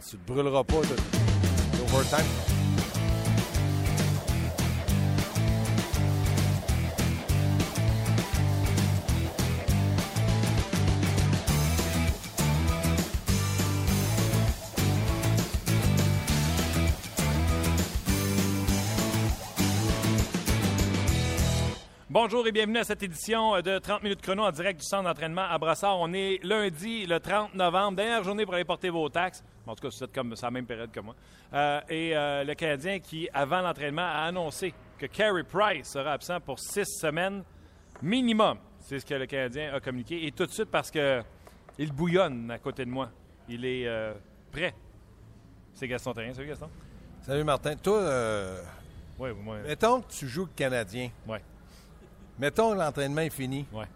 chance. Tu te brûleras pas l'overtime. Bonjour et bienvenue à cette édition de 30 minutes chrono en direct du centre d'entraînement à Brassard. On est lundi, le 30 novembre, dernière journée pour aller porter vos taxes. En tout cas, c'est comme la même période que moi. Euh, et euh, le Canadien qui, avant l'entraînement, a annoncé que Carey Price sera absent pour six semaines minimum. C'est ce que le Canadien a communiqué. Et tout de suite, parce que il bouillonne à côté de moi. Il est euh, prêt. C'est Gaston Terrien. Salut Gaston. Salut Martin. Toi, euh, Oui, moi. mettons que tu joues le Canadien. Ouais, Mettons que l'entraînement est fini. ouais.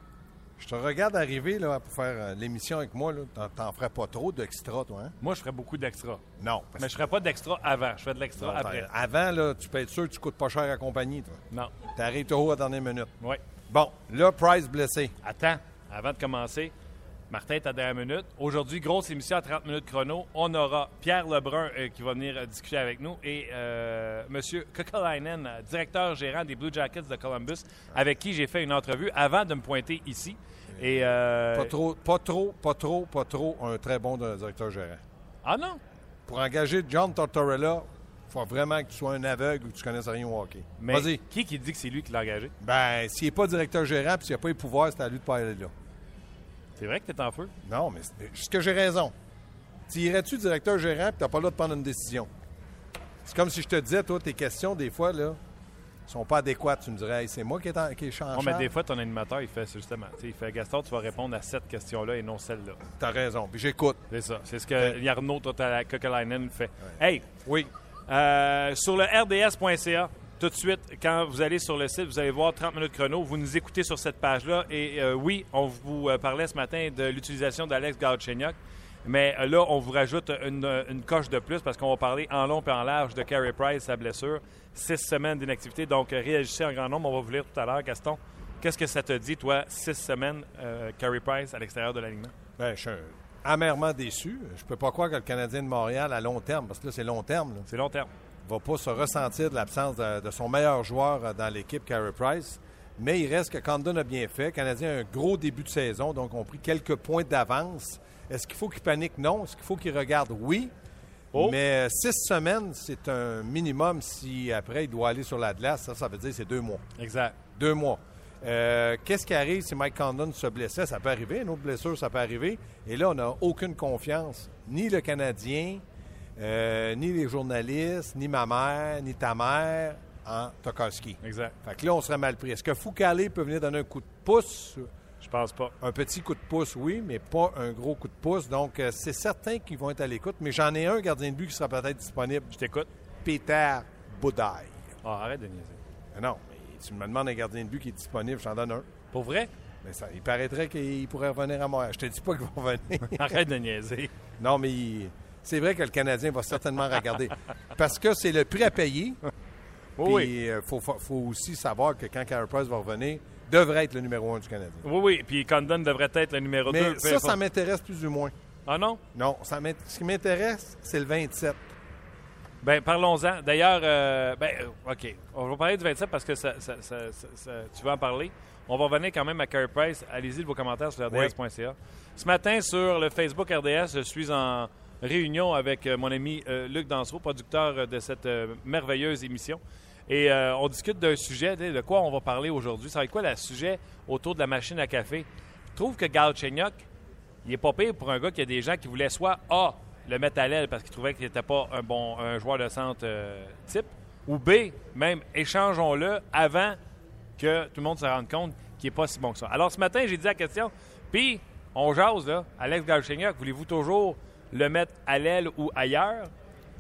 Je te regarde arriver là, pour faire euh, l'émission avec moi. T'en, ferais pas trop d'extra, toi, hein? Moi, je ferais beaucoup d'extra. Non. Mais je ferais pas d'extra avant. Je fais de l'extra après. Avant, là, tu peux être sûr que tu coûtes pas cher à compagnie, toi. Non. T'arrives toujours à la dernière minute. Oui. Bon, là, Price blessé. Attends, avant de commencer, Martin est à dernière minute. Aujourd'hui, grosse émission à 30 minutes chrono. On aura Pierre Lebrun euh, qui va venir euh, discuter avec nous et euh, M. Kokolainen, directeur gérant des Blue Jackets de Columbus, avec qui j'ai fait une entrevue avant de me pointer ici. Et, euh, Pas trop, pas trop, pas trop, pas trop un très bon directeur gérant. Ah non? Pour engager John Tortorella, il faut vraiment que tu sois un aveugle ou que tu connaisses rien au hockey. Mais Vas-y. qui qui dit que c'est lui qui l'a engagé? Ben, s'il n'est pas directeur gérant puis s'il n'a pas les pouvoirs, c'est à lui de pas aller là. C'est vrai que t'es en feu? Non, mais est-ce que j'ai raison? Tu irais-tu directeur gérant puis tu n'as pas le droit de prendre une décision? C'est comme si je te disais, toi, tes questions, des fois, là, sont pas adéquates. Tu me dirais, Hey, c'est moi qui est en, qui est en Non, mais des fois, ton animateur, il fait justement. Il fait Gaston, tu vas répondre à cette question-là et non celle-là. T'as raison. Puis j'écoute. C'est ça. C'est ce que Yarno Kokolainen fait. Hey, Oui. Euh, sur le rds.ca, tout de suite, quand vous allez sur le site, vous allez voir 30 minutes chrono. Vous nous écoutez sur cette page-là. Et euh, oui, on vous euh, parlait ce matin de l'utilisation d'Alex Galchenyuk. Mais euh, là, on vous rajoute une, une coche de plus parce qu'on va parler en long et en large de Carey Price, sa blessure. Six semaines d'inactivité. Donc, réagissez en grand nombre. On va vous lire tout à l'heure. Gaston, qu'est-ce que ça te dit, toi, six semaines, euh, Carey Price à l'extérieur de l'alignement? Ben, je suis amèrement déçu. Je peux pas croire que le Canadien de Montréal, à long terme, parce que là, c'est long terme, C'est long terme. Va pas se ressentir de l'absence de, de son meilleur joueur euh, dans l'équipe, Carey Price. Mais il reste que Condon a bien fait. Le Canadien a un gros début de saison, donc on pris quelques points d'avance. Est-ce qu'il faut qu'il panique? Non. Est-ce qu'il faut qu'il regarde? Oui. Oh. Mais euh, six semaines, c'est un minimum si après il doit aller sur la glace. Ça, ça veut dire que c'est deux mois. Exact. Deux mois. Euh, Qu'est-ce qui arrive si Mike Condon se blessait? Ça peut arriver. Une autre blessure, ça peut arriver. Et là, on n'a aucune confiance. Ni le Canadien, euh, ni les journalistes, ni ma mère, ni ta mère en Tokarski. Exact. Fait que là, on serait mal pris. Est-ce que Foucalé peut venir donner un coup de pouce? Je pense pas. Un petit coup de pouce, oui, mais pas un gros coup de pouce. Donc, euh, c'est certain qu'ils vont être à l'écoute. Mais j'en ai un gardien de but qui sera peut-être disponible. Je t'écoute. Peter Boudaille. Ah, arrête de niaiser. Ah Non, mais tu me demandes un gardien de but qui est disponible, j'en donne un. Pour vrai? Mais ça, il paraîtrait qu'il pourrait revenir à Montréal. Je te dis pas qu'il va revenir. Arrête de niaiser. non, mais il- c'est vrai que le Canadien va certainement regarder. Parce que c'est le prix à payer. Oui, Puis il faut, faut- faut aussi savoir que quand Carey Price va revenir, devrait être le numéro un du Canadien. oui. Oui, oui. Puis Condon devrait être le numéro 2. Mais ça, ça m'intéresse plus ou moins. Ah non? Non, ça ce qui m'intéresse, c'est le 27. Ben parlons-en. D'ailleurs, euh, ben, euh, OK. On va parler du 27 parce que ça, ça- ça- ça- ça- tu vas en parler. On va revenir quand même à Carey Price. Allez-y de vos commentaires sur rds.ca. Ce matin, sur le Facebook RDS, je suis en réunion avec euh, mon ami euh, Luc Dansereau, producteur euh, de cette merveilleuse émission. Et on discute d'un sujet, de quoi on va parler aujourd'hui. Ça va être quoi le sujet autour de la machine à café? Je trouve que Galchenyuk, il est pas pire pour un gars qui a des gens qui voulaient soit A, le mettre à l'aile parce qu'il trouvait qu'il n'était pas un bon joueur de centre type, ou B, même échangeons-le avant que tout le monde se rende compte qu'il n'est pas si bon que ça. Alors ce matin, j'ai dit la question, puis on jase, là, Alex Galchenyuk, voulez-vous toujours le mettre à l'aile ou ailleurs?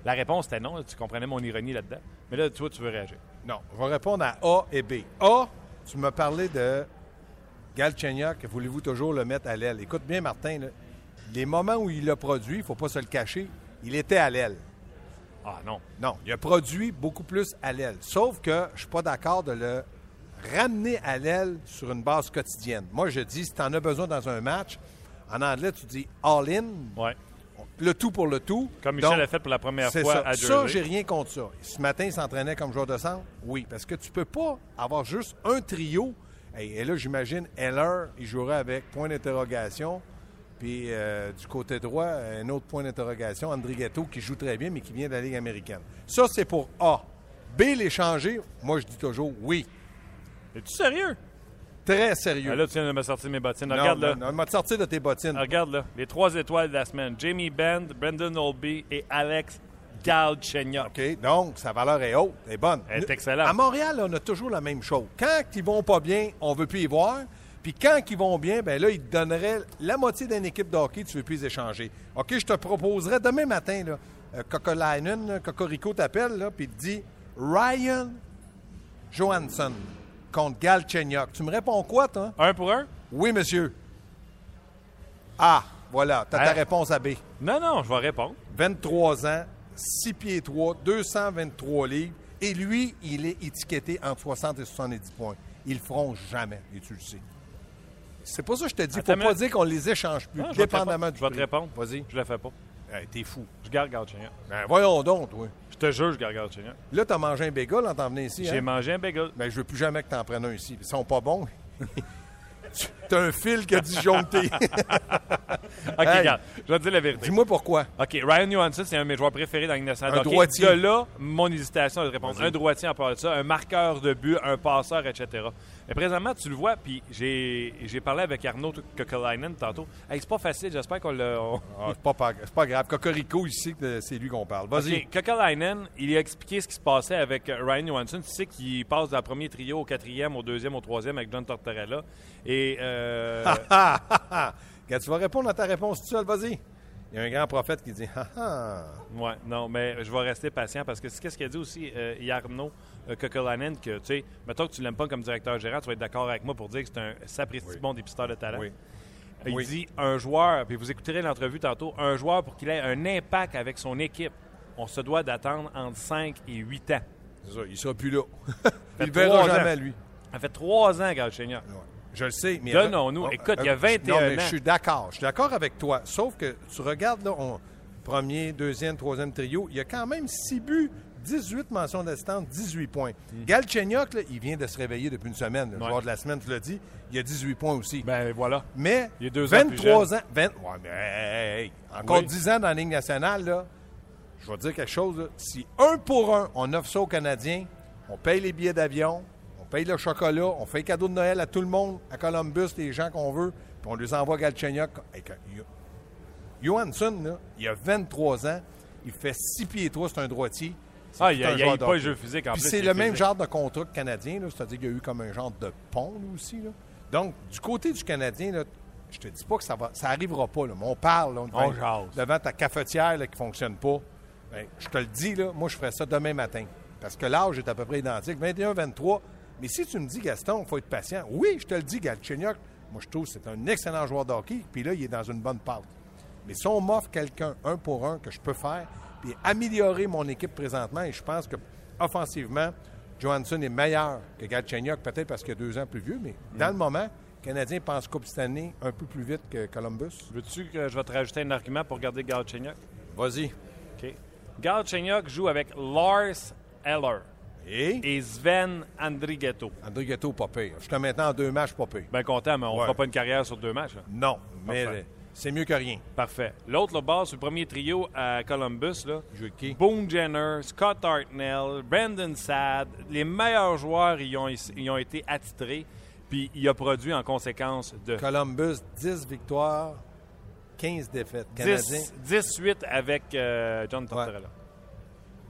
La réponse était non, tu comprenais mon ironie là-dedans. Mais là, toi, tu veux réagir. Non, je vais répondre à A et B. A, tu m'as parlé de Galchenyuk, voulez-vous toujours le mettre à l'aile? Écoute bien, Martin, là, les moments où il l'a produit, il ne faut pas se le cacher, il était à l'aile. Ah non. Non, il a produit beaucoup plus à l'aile. Sauf que je ne suis pas d'accord de le ramener à l'aile sur une base quotidienne. Moi, je dis, si tu en as besoin dans un match, en anglais, tu dis all-in. Ouais. Le tout pour le tout. Comme Michel Donc, a fait pour la première fois ça. à Ça, Jersey. j'ai rien contre ça. Ce matin, il s'entraînait comme joueur de centre? Oui, parce que tu peux pas avoir juste un trio. Et là, j'imagine, Heller, il jouerait avec point d'interrogation. Puis euh, du côté droit, un autre point d'interrogation, André Ghetto, qui joue très bien, mais qui vient de la Ligue américaine. Ça, c'est pour A. B, l'échanger, moi, je dis toujours oui. Es-tu sérieux? Très sérieux. Ah, là, tu viens de me sortir mes bottines. non, Regarde là. non, non, m'a sorti de tes bottines. Regarde là. Les trois étoiles de la semaine. Jamie Bend, Brendan Olby et Alex Galchenyuk. OK, donc sa valeur est haute, elle est bonne. Elle est excellente. À Montréal, on a toujours la même chose. Quand ils vont pas bien, on veut plus y voir. Puis quand ils vont bien, ben là, ils te donneraient la moitié d'une équipe de hockey, tu veux plus les échanger. OK, je te proposerais demain matin, là, euh, Kokolainen, là, Cocorico t'appelle, là, puis il te dit Ryan Johansson contre Galchenyuk. Tu me réponds quoi, toi? Un pour un? Oui, monsieur. Ah, voilà, t'as ta Hein? réponse à B. Non, non, je vais répondre. 23 ans, 6 pieds 3, 223 livres. Et lui, il est étiqueté entre 60 et 70 points. Ils le feront jamais, et tu le sais. C'est pour ça que je te dis, Attends faut pas dire qu'on les échange plus, Non, dépendamment du Je vais te répondre. Vas-y. Je le fais pas. Hey, T'es fou. Je garde Galchenyuk. Ben, voyons donc, toi. Je te jure, je garde Galchenyuk. Là, t'as mangé un bagel en t'en venant ici. J'ai Hein? mangé un bagel. Ben, je veux plus jamais que t'en prennes un ici. Ils sont pas bons. T'as un fil qui a disjoncté. OK, Hey. regarde. Je vais te dire la vérité. Dis-moi pourquoi. OK, Ryan Johansson, c'est un de mes joueurs préférés dans nationale. Un droitier. De là, mon hésitation à te répondre. Un droitier en part de ça, un marqueur de but, un passeur, etc. Mais présentement, tu le vois, puis j'ai j'ai parlé avec Arnaud Kokolainen tantôt. Hey, c'est pas facile, j'espère qu'on l'a... on- Ah, c'est pas, c'est grave. Cocorico ici, que c'est lui qu'on parle. Vas-y. OK, Kokolainen, il a expliqué ce qui se passait avec euh, Ryan Johansson. Tu sais qu'il passe du premier trio au quatrième, au deuxième, au troisième avec John Tortorella. Et... euh, Ah, ah, ah. Quand tu vas répondre à ta réponse tout seul, vas-y. Il y a un grand prophète qui dit Ah ah. Ouais, non, mais je vais rester patient parce que c'est ce qu'il a dit aussi euh, Arnaud euh, Kokolainen, que, tu sais, mettons que tu l'aimes pas comme directeur gérant, tu vas être d'accord avec moi pour dire que c'est un sapristi Oui. bon dépisteur de talent. Oui. Il Oui. dit un joueur, puis vous écouterez l'entrevue tantôt, un joueur pour qu'il ait un impact avec son équipe, on se doit d'attendre entre 5 et 8 ans. C'est ça, il sera plus là. Il le verra jamais, ans. lui. Ça fait trois ans, Galchenyuk. Ouais. Je le sais, mais. Donnons-nous. Écoute, il y a euh, 21 Non, mais ans. je suis d'accord. Je suis d'accord avec toi. Sauf que tu regardes, là, on- premier, deuxième, troisième trio, il y a quand même 6 buts, 18 mentions d'assistance, 18 points. Galchenyuk, là, il vient de se réveiller depuis une semaine. Le Mm. Ouais. joueur de la semaine, tu l'as dit, il a 18 points aussi. Ben voilà. mais il est deux ans plus 23 ans, 20, ouais, mais hey, hey, encore Oui. 10 ans dans la Ligue nationale, là, je vais te dire quelque chose. là. si un pour un, on offre ça aux Canadiens, on paye les billets d'avion, on paye le chocolat, on fait cadeau de Noël à tout le monde, à Columbus, les gens qu'on veut, puis on les envoie à Galchenyuk. Johansson, là, il a 23 ans, il fait 6 pieds 3, c'est un droitier. Ah, il un n'y a, de pas le hockey. jeu physique en Puis c'est le même genre de contrat que canadien, c'est-à-dire qu'il y a eu comme un genre de pont là, aussi. là. Donc, du côté du Canadien, là, je te dis pas que ça va, ça arrivera pas. Là, mais on parle là, On devant, ta cafetière qui fonctionne pas. Ben, je te le dis, là, moi, je ferais ça demain matin. Parce que l'âge est à peu près identique, 21-23. Mais si tu me dis, Gaston, il faut être patient, oui, je te le dis, Galchenyuk, moi, je trouve que c'est un excellent joueur de hockey. Puis là, il est dans une bonne passe. Mais si on m'offre quelqu'un un pour un que je peux faire, puis améliorer mon équipe présentement, et je pense que offensivement, Johansson est meilleur que Galchenyuk, peut-être parce qu'il a deux ans plus vieux, mais dans le moment, le Canadien pense Coupe cette année un peu plus vite que Columbus. Veux-tu que je vais te rajouter un argument pour garder Galchenyuk? Vas-y. OK. Galchenyuk joue avec Lars Eller Et? et Sven Andrighetto. André Ghetto, pas pire. Je suis maintenant en deux matchs, pas pire. Bien content, mais on ne Ouais. fera pas une carrière sur deux matchs. là. Non, mais Parfait. euh, c'est mieux que rien. Parfait. L'autre, le bas, sur le premier trio à Columbus, là, Je qui? Boone Jenner, Scott Hartnell, Brandon Saad, les meilleurs joueurs y ont, y ont été attitrés, puis il a produit en conséquence de Columbus, 10 victoires, 15 défaites. Canadien, 10 18 avec euh, John Tortorella.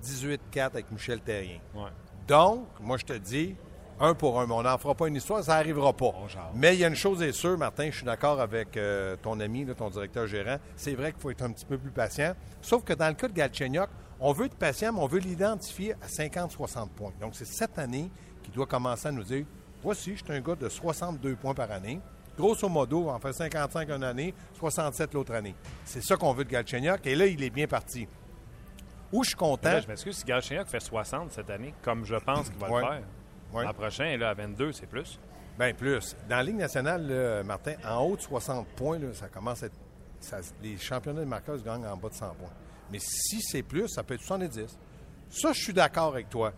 18-4 avec Michel Terrien. Ouais. Donc, moi, je te dis, un pour un, mais on n'en fera pas une histoire, ça n'arrivera pas. Mais il y a une chose est sûre, Martin, je suis d'accord avec euh, ton ami, là, ton directeur gérant. C'est vrai qu'il faut être un petit peu plus patient. Sauf que dans le cas de Galchenyuk, on veut être patient, mais on veut l'identifier à 50-60 points. Donc, c'est cette année qu'il doit commencer à nous dire voici, je suis un gars de 62 points par année. Grosso modo, on fait 55 une année, 67 l'autre année. C'est ça qu'on veut de Galchenyuk. Et là, il est bien parti. Où je suis content. Là, je m'excuse, si Galchenyuk fait 60 cette année, comme je pense qu'il va Ouais. le faire, Ouais. l'an prochain, là, à 22, c'est plus. Bien plus. Dans la Ligue nationale, là, Martin, en haut de 60 points, là, ça commence à être ça- les championnats des marqueurs se gagnent en bas de 100 points. Mais si c'est plus, ça peut être 70. Ça, je suis d'accord avec toi.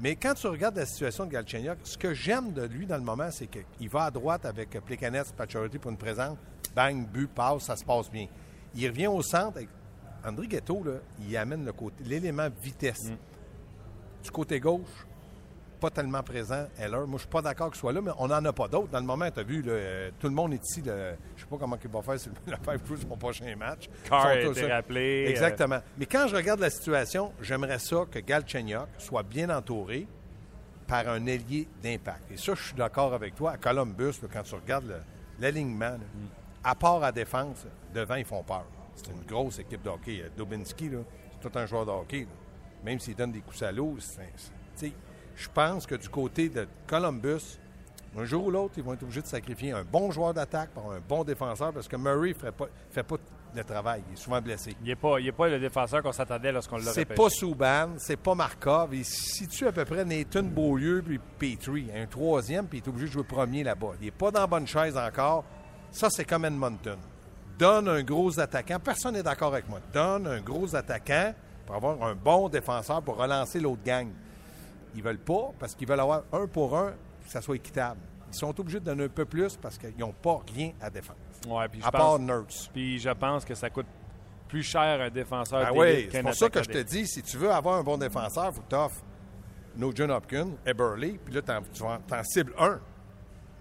Mais quand tu regardes la situation de Galchenyuk, ce que j'aime de lui dans le moment, c'est qu'il va à droite avec Plekanec, Pacioretty pour une présence. Bang, but, passe, ça se passe bien. Il revient au centre. Avec André Ghetto, là, il amène le côté, l'élément vitesse. Du côté gauche, pas tellement présent, Heller. Moi, je suis pas d'accord qu'il soit là, mais on n'en a pas d'autres. Dans le moment, tu as vu, là, euh, tout le monde est ici. là, je sais pas comment il va faire sur le Five Crew son prochain match. Carr a été rappelé, euh, Exactement. Mais quand je regarde la situation, j'aimerais ça que Galchenyuk soit bien entouré par un ailier d'impact. Et ça, je suis d'accord avec toi. À Columbus, là, quand tu regardes l'alignement, là, à part à défense, devant, ils font peur. C'est une grosse équipe de hockey. Euh, Dobinski, là, c'est tout un joueur de hockey. là. Même s'il donne des coups tu sais, je pense que du côté de Columbus, un jour ou l'autre, ils vont être obligés de sacrifier un bon joueur d'attaque par un bon défenseur parce que Murray ne fait pas, fait pas le travail. Il est souvent blessé. Il n'est pas, pas le défenseur qu'on s'attendait lorsqu'on l'a C'est pas Souban, c'est pas Markov. Il se situe à peu près Nathan Beaulieu puis Petrie. Un troisième, puis il est obligé de jouer premier là-bas. Il n'est pas dans la bonne chaise encore. Ça, c'est comme Edmonton. Donne un gros attaquant. Personne n'est d'accord avec moi. Donne un gros attaquant pour avoir un bon défenseur pour relancer l'autre gang. Ils veulent pas parce qu'ils veulent avoir un pour un, que ça soit équitable. Ils sont obligés de donner un peu plus parce qu'ils n'ont pas rien à défendre. Ouais, puis je À pense- part Nurse. Puis je pense que ça coûte plus cher un défenseur Ah oui, c'est pour ça que je te dis, si tu veux avoir un bon défenseur, il faut que tu offres No John Hopkins, Eberle, puis là, tu en, t'en cibles un.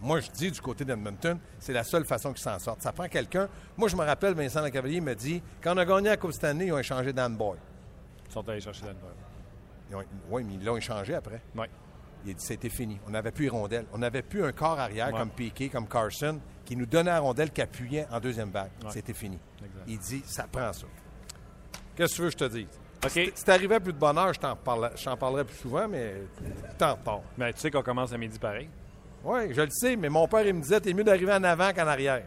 Moi, je dis du côté d'Edmonton, c'est la seule façon qu'ils s'en sortent. Ça prend quelqu'un. Moi, je me rappelle, Vincent Lecavalier me dit quand on a gagné la Coupe Stanley, ils ont échangé Dan Boy. Ils sont allés chercher. Ils ont- Oui, mais ils l'ont échangé après. Oui. Il a dit c'était fini. On n'avait plus rondelle. On n'avait plus un corps arrière Ouais. comme Piquet, comme Carson, qui nous donnait la rondelle, qui appuyait en deuxième vague. Ouais. C'était fini. Exact. Il dit ça prend ça. Qu'est-ce que tu veux que je te dise? OK. Si à plus de bonheur, je t'en parle- je t'en parlerai plus souvent, mais t'en parles. Mais tu sais qu'on commence à midi pareil. Oui, je le sais, mais mon père, il me disait, t'es mieux d'arriver en avant qu'en arrière.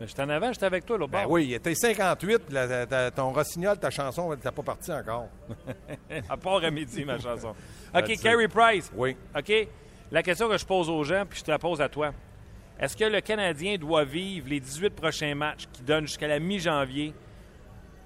Mais J'étais en avant, j'étais avec toi, là Ben oui, il était 58, puis la- ta- ton rossignol, ta chanson, n'était pas partie encore. À part à midi, ma chanson. OK. Carey Price. Oui. OK? La question que je pose aux gens, puis je te la pose à toi. Est-ce que le Canadien doit vivre les 18 prochains matchs qui donnent jusqu'à la mi-janvier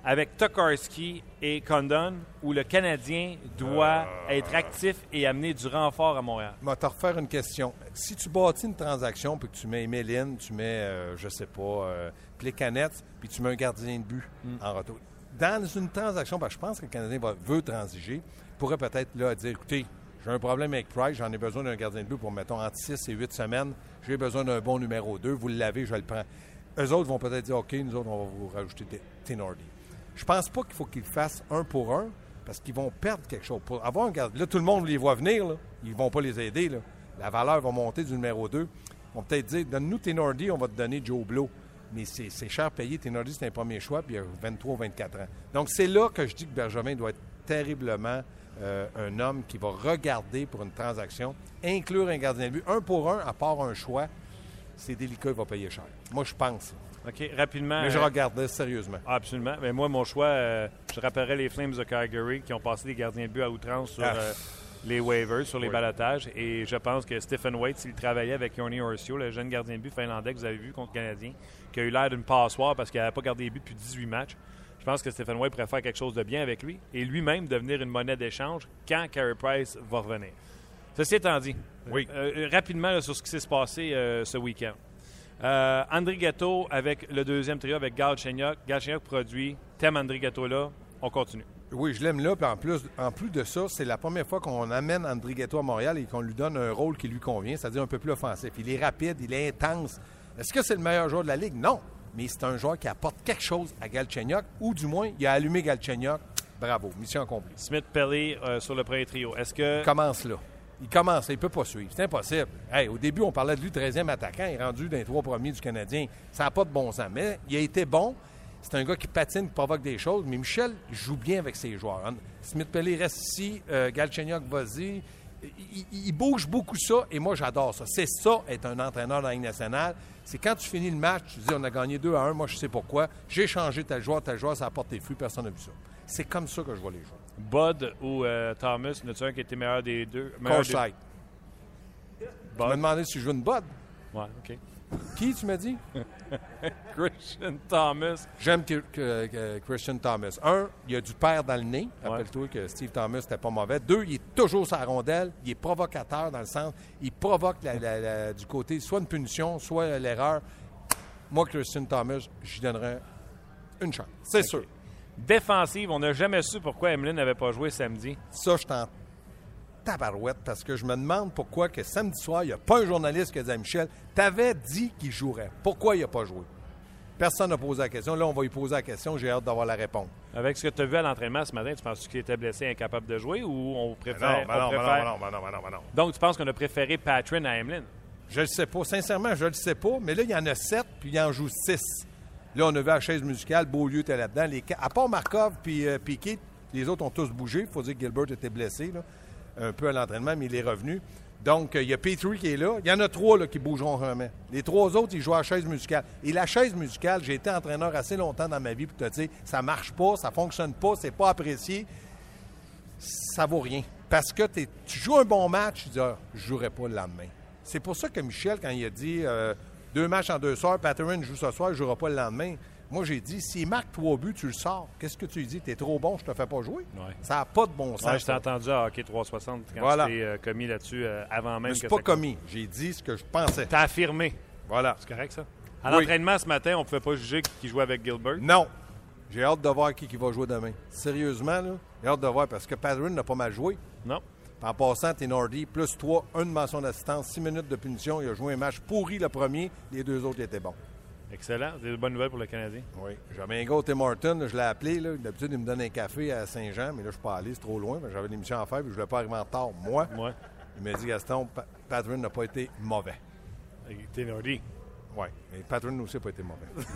avec Tokarski et Condon, ou le Canadien doit Euh. être actif et amener du renfort à Montréal? Je vais te refaire une question. Si tu bâtis une transaction, puis que tu mets Méline, tu mets, euh, je sais pas, euh, Plekanec, puis tu mets un gardien de but en retour. Dans une transaction, parce que je pense que le Canadien va, veut transiger, pourrait peut-être là dire, écoutez, j'ai un problème avec Price, j'en ai besoin d'un gardien de but pour, mettons, entre 6 et 8 semaines. J'ai besoin d'un bon numéro 2. Vous l'avez, je le prends. Eux autres vont peut-être dire, OK, nous autres, on va vous rajouter T- Tenordi. Je pense pas qu'il faut qu'ils fassent un pour un, parce qu'ils vont perdre quelque chose. Pour avoir un gardien, là, tout le monde les voit venir, là. ils vont pas les aider. La valeur va monter du numéro 2. Ils vont peut-être dire, donne-nous Tenordi, on va te donner Joe Blow. Mais c'est cher payé. Tenordi, c'est un premier choix, puis il a 23 24 ans. Donc, c'est là que je dis que Bergevin doit être terriblement euh, un homme qui va regarder pour une transaction, inclure un gardien de but, un pour un, à part un choix, c'est délicat, il va payer cher. Moi, je pense. OK, rapidement. Mais je euh, regardais sérieusement. Ah, Absolument. Mais moi, mon choix, euh, je rappellerai les Flames de Calgary qui ont passé des gardiens de but à outrance sur Ah. euh, les waivers, sur les Oui. balotages. Et je pense que Stephen Waite, s'il travaillait avec Yorni Orcio, le jeune gardien de but finlandais que vous avez vu contre le Canadien, qui a eu l'air d'une passoire parce qu'il n'avait pas gardé les buts depuis 18 matchs, je pense que Stephen White pourrait faire quelque chose de bien avec lui et lui-même devenir une monnaie d'échange quand Carey Price va revenir. Ceci étant dit, Oui. euh, rapidement là, sur ce qui s'est passé ce week-end. Euh, André Ghetto avec le deuxième trio avec Gal Chenyok. Gal produit. Thème André Ghetto là. On continue. Oui, je l'aime là. Puis en plus, en plus de ça, c'est la première fois qu'on amène André Ghetto à Montréal et qu'on lui donne un rôle qui lui convient, c'est-à-dire un peu plus offensif. Il est rapide, il est intense. Est-ce que c'est le meilleur joueur de la Ligue? Non. Mais c'est un joueur qui apporte quelque chose à Galchenyuk, ou du moins, il a allumé Galchenyuk. Bravo, mission accomplie. Smith Pelly euh, sur le premier trio. Est-ce que. Il commence là. Il commence, il ne peut pas suivre. C'est impossible. Au début, on parlait de lui 13e attaquant. Il est rendu dans les trois premiers du Canadien. Ça n'a pas de bon sens. Mais il a été bon. C'est un gars qui patine, qui provoque des choses. Mais Michel joue bien avec ses joueurs. hein. Smith Pelly reste ici. Euh, Galchenyuk, vas-y. Il bouge beaucoup ça. Et moi, j'adore ça. C'est ça, être un entraîneur dans la Ligue nationale. C'est quand tu finis le match, tu dis on a gagné 2 à 1. Moi, je sais pourquoi. J'ai changé tel joueur, tel joueur. Ça apporte des fruits. Personne n'a vu ça. C'est comme ça que je vois les joueurs. Bud ou euh, Thomas, n'a-tu un qui était meilleur des deux? meilleur des-. Tu m'as demandé si je joue une bud. Ouais, OK. Qui, tu m'as dit? Christian Thomas. J'aime Christian Thomas. Un, il a du père dans le nez. Rappelle-toi que Steve Thomas n'était pas mauvais. Deux, il est toujours sa rondelle. Il est provocateur dans le sens. Il provoque du côté soit une punition, soit l'erreur. Moi, Christian Thomas, j'y donnerais une chance. C'est sûr. Défensive, on n'a jamais su pourquoi Emeline n'avait pas joué samedi. Ça, je t'en tabarouette parce que je me demande pourquoi que samedi soir, il n'y a pas un journaliste qui a dit à Michel T'avais dit qu'il jouerait. Pourquoi il n'a pas joué? Personne n'a posé la question. Là, on va lui poser la question. J'ai hâte d'avoir la réponse. Avec ce que tu as vu à l'entraînement ce matin, tu penses qu'il était blessé, incapable de jouer ou on préfère. non, non, non, non, non, Donc, tu penses qu'on a préféré Patrin à Emeline? Je ne sais pas. Sincèrement, je ne le sais pas. Mais là, il y en a sept, puis il en joue six. Là, on a vu la chaise musicale, Beaulieu était là-dedans. Les... À part Markov puis euh, Piquet, les autres ont tous bougé. Il faut dire que Gilbert était blessé un peu à l'entraînement, mais il est revenu. Donc, euh, il y a Petrie qui est là. Il y en a trois là, qui bougeront jamais. Les trois autres, ils jouent à la chaise musicale. Et la chaise musicale, j'ai été entraîneur assez longtemps dans ma vie pour te dire, ça marche pas, ça fonctionne pas, c'est pas apprécié. Ça vaut rien. Parce que tu joues un bon match, tu dis, ah, je jouerai pas le lendemain. C'est pour ça que Michel, quand il a dit euh, deux matchs en deux soirs, Patterson joue ce soir, je jouerai pas le lendemain. Moi, j'ai dit, s'il marque trois buts, tu le sors. Qu'est-ce que tu lui dis? T'es trop bon, je te fais pas jouer. Ça n'a pas de bon sens. je t'ai entendu à Hockey 360 quand tu t'es euh, commis là-dessus euh, avant même. Je ne pas commis. J'ai dit ce que je pensais. T'as affirmé. Voilà. C'est correct, ça? À l'entraînement ce matin, on ne pouvait pas juger qui jouait avec Gilbert? Non. J'ai hâte de voir qui, qui va jouer demain. Sérieusement, là, j'ai hâte de voir parce que Patterson n'a pas mal joué. Non. En passant, Nordy, plus trois, une mention d'assistance, six minutes de punition. Il a joué un match pourri le premier, les deux autres étaient bons. Excellent. C'est une bonne nouvelle pour le Canadien. Oui. J'avais un gars au Tim Martin, je l'ai appelé. D'habitude, il me donne un café à Saint-Jean, mais là, je suis pas allé, c'est trop loin. J'avais une émission à faire, puis je ne voulais pas arriver en retard. Moi, ouais. il m'a dit Gaston, Patron n'a pas été mauvais. Nordy. Oui. Mais Patron aussi n'a pas été mauvais.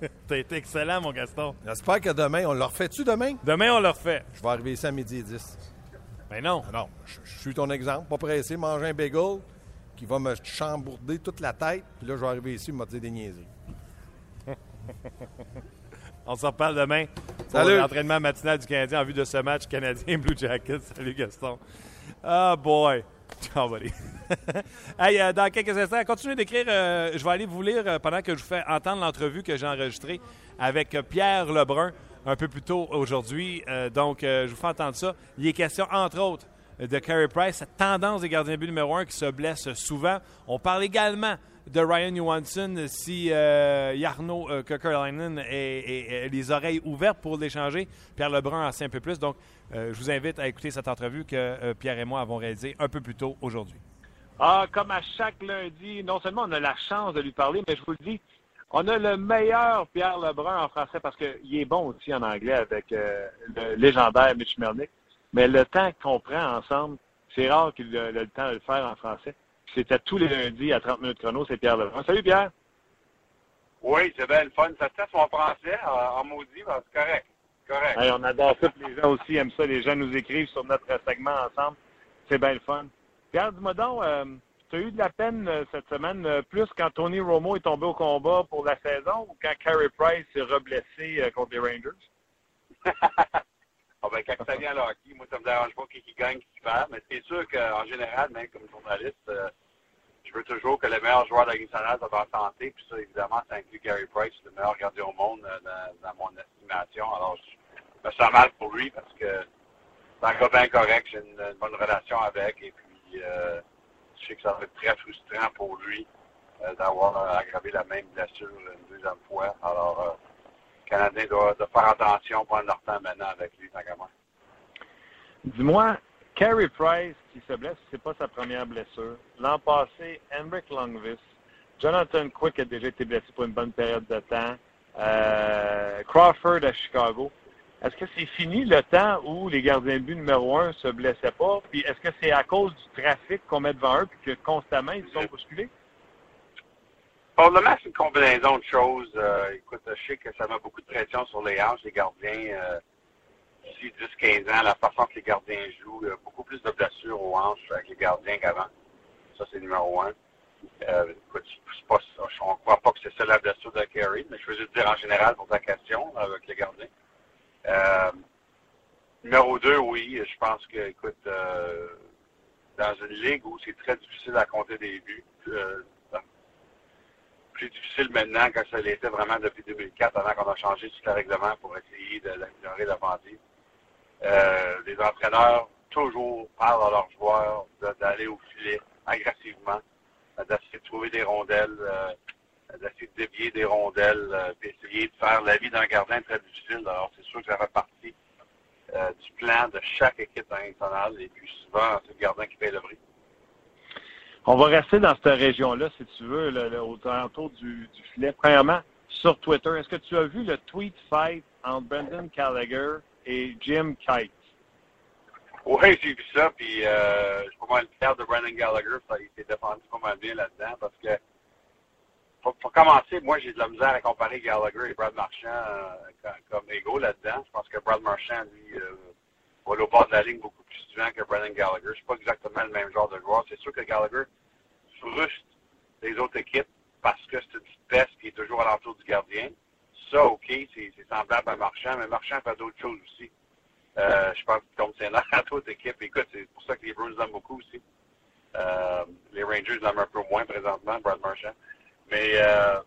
T'as été excellent, mon Gaston. J'espère que demain, on le refait-tu demain? Demain, on le refait. Je vais arriver ici à midi et 10. Ben non. Ah non, je, suis ton exemple. Pas pressé, manger un bagel qui va me chambourder toute la tête. Puis là, je vais arriver ici et me dire des niaiseries. On s'en reparle demain. Salut. L'entraînement matinal du Canadien en vue de ce match canadien Blue Jackets. Salut Gaston. Ah boy. Ciao, buddy. hey, euh, dans quelques instants, continuez d'écrire. Euh, je vais aller vous lire euh, pendant que je vous fais entendre l'entrevue que j'ai enregistrée avec Pierre Lebrun un peu plus tôt aujourd'hui. donc, je vous fais entendre ça. Il est question, entre autres, de Carey Price, cette tendance des gardiens but numéro un qui se blesse souvent. On parle également de Ryan Johansson si euh, Jarno euh, est, les oreilles ouvertes pour l'échanger. Pierre Lebrun en sait un peu plus. Donc, euh, je vous invite à écouter cette entrevue que euh, Pierre et moi avons réalisée un peu plus tôt aujourd'hui. Ah, comme à chaque lundi, non seulement on a la chance de lui parler, mais je vous le dis, on a le meilleur Pierre Lebrun en français parce qu'il est bon aussi en anglais avec le légendaire Mitch Melnick. Mais le temps qu'on prend ensemble, c'est rare qu'il ait le temps de le faire en français. C'était tous les lundis à 30 minutes chrono, c'est Pierre Lebrun. Salut Pierre! Oui, c'est bien le fun. Ça se en français, en, maudit, c'est correct. correct. on adore ça, les gens aussi aiment ça. Les gens nous écrivent sur notre segment ensemble. C'est bien le fun. Pierre, dis-moi donc, euh, tu eu de la peine euh, cette semaine, euh, plus quand Tony Romo est tombé au combat pour la saison ou quand Carey Price s'est reblessé contre les Rangers? Ah ben, quand ça vient à hockey, moi, ça me dérange pas qui, qui gagne, qui perd, mais c'est sûr qu'en général, même comme journaliste, euh, je veux toujours que le meilleur joueur de la Ligue soit en santé, puis ça, évidemment, ça inclut Gary Price, le meilleur gardien au monde euh, dans, mon estimation. Alors, je me sens mal pour lui parce que c'est un gars bien correct, j'ai une, bonne relation avec, et puis euh, je sais que ça va être très frustrant pour lui d'avoir aggravé la même blessure une deuxième fois. Alors, Canadien doit, faire attention, prendre leur temps maintenant avec lui, Dis-moi, Carey Price qui se blesse, c'est pas sa première blessure. L'an passé, Henrik Longvis, Jonathan Quick a déjà été blessé pour une bonne période de temps. Euh, Crawford à Chicago. Est-ce que c'est fini le temps où les gardiens de but numéro un se blessaient pas? Puis est-ce que c'est à cause du trafic qu'on met devant eux puis que constamment ils sont bousculés? Probablement, c'est une combinaison de choses. Euh, écoute, je sais que ça met beaucoup de pression sur les hanches, les gardiens. Euh, d'ici 10-15 ans, la façon que les gardiens jouent, il y a beaucoup plus de blessures aux hanches avec les gardiens qu'avant. Ça, c'est numéro un. Euh, écoute, pas, on ne croit pas que c'est ça la blessure de Kerry, mais je veux juste dire en général pour ta question avec les gardiens. Euh, numéro deux, oui, je pense que, écoute, euh, dans une ligue où c'est très difficile à compter des buts, plus difficile maintenant que ça l'était vraiment depuis 2004, avant qu'on a changé tout le règlement pour essayer d'améliorer l'offensive. Euh, les entraîneurs toujours parlent à leurs joueurs d'aller au filet agressivement, d'essayer de trouver des rondelles, euh, d'essayer de dévier des rondelles, euh, d'essayer de faire la vie d'un gardien très difficile. Alors, c'est sûr que ça fait partie euh, du plan de chaque équipe internationale et puis souvent, c'est le gardien qui paye le prix. On va rester dans cette région-là, si tu veux, autour du, du, filet. Premièrement, sur Twitter, est-ce que tu as vu le tweet fight entre Brendan Gallagher et Jim Kite? Oui, j'ai vu ça, puis euh, je suis pas mal fier de Brendan Gallagher, ça, il s'est défendu pas mal bien là-dedans, parce que, pour, commencer, moi, j'ai de la misère à comparer Gallagher et Brad Marchand euh, comme, égaux là-dedans. Je pense que Brad Marchand, lui, euh, va au bord de la ligne beaucoup plus souvent que Brendan Gallagher. Suis pas exactement le même genre de joueur. C'est sûr que Gallagher frustre les autres équipes parce que c'est une petite peste qui est toujours à l'entour du gardien. Ça, OK, c'est semblable à Marchand, mais Marchand fait d'autres choses aussi. Euh, je pense tombe ses à toute équipe. Écoute, c'est pour ça que les Bruins l'aiment beaucoup aussi. Euh, les Rangers l'aiment un peu moins présentement, Brad Marchand. Mais euh,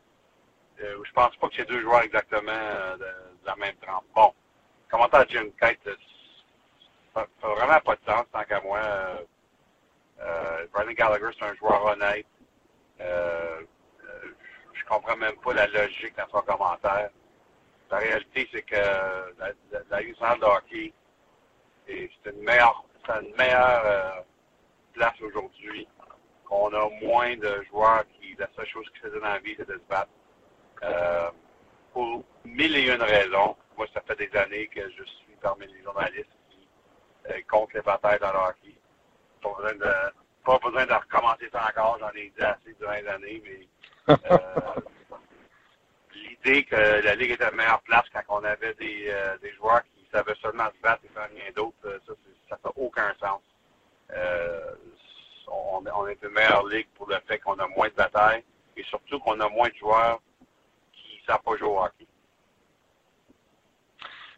euh, je pense pas que ces deux joueurs exactement euh, de, la même trempe. Bon, commentaire à Jim Kite, ça n'a vraiment pas de sens tant qu'à moi. Euh, euh, Brandon Gallagher, c'est un joueur honnête. Euh, euh, je comprends même pas la logique dans son commentaire. La réalité, c'est que la, la, de hockey, c'est une meilleure, une meilleure euh, place aujourd'hui. On a moins de joueurs qui, la seule chose qu'ils faisaient dans la vie, c'est de se battre. Euh, pour mille et une raisons. Moi, ça fait des années que je suis parmi les journalistes qui euh, comptent les batailles dans le hockey. Pas besoin de, pas besoin de recommencer ça encore, j'en ai dit assez durant les années, mais euh, l'idée que la Ligue était la meilleure place quand on avait des, des joueurs qui savaient seulement se battre et faire rien d'autre, ça, ça fait aucun sens. On, est une meilleure ligue pour le fait qu'on a moins de batailles et surtout qu'on a moins de joueurs qui ne savent pas jouer au hockey.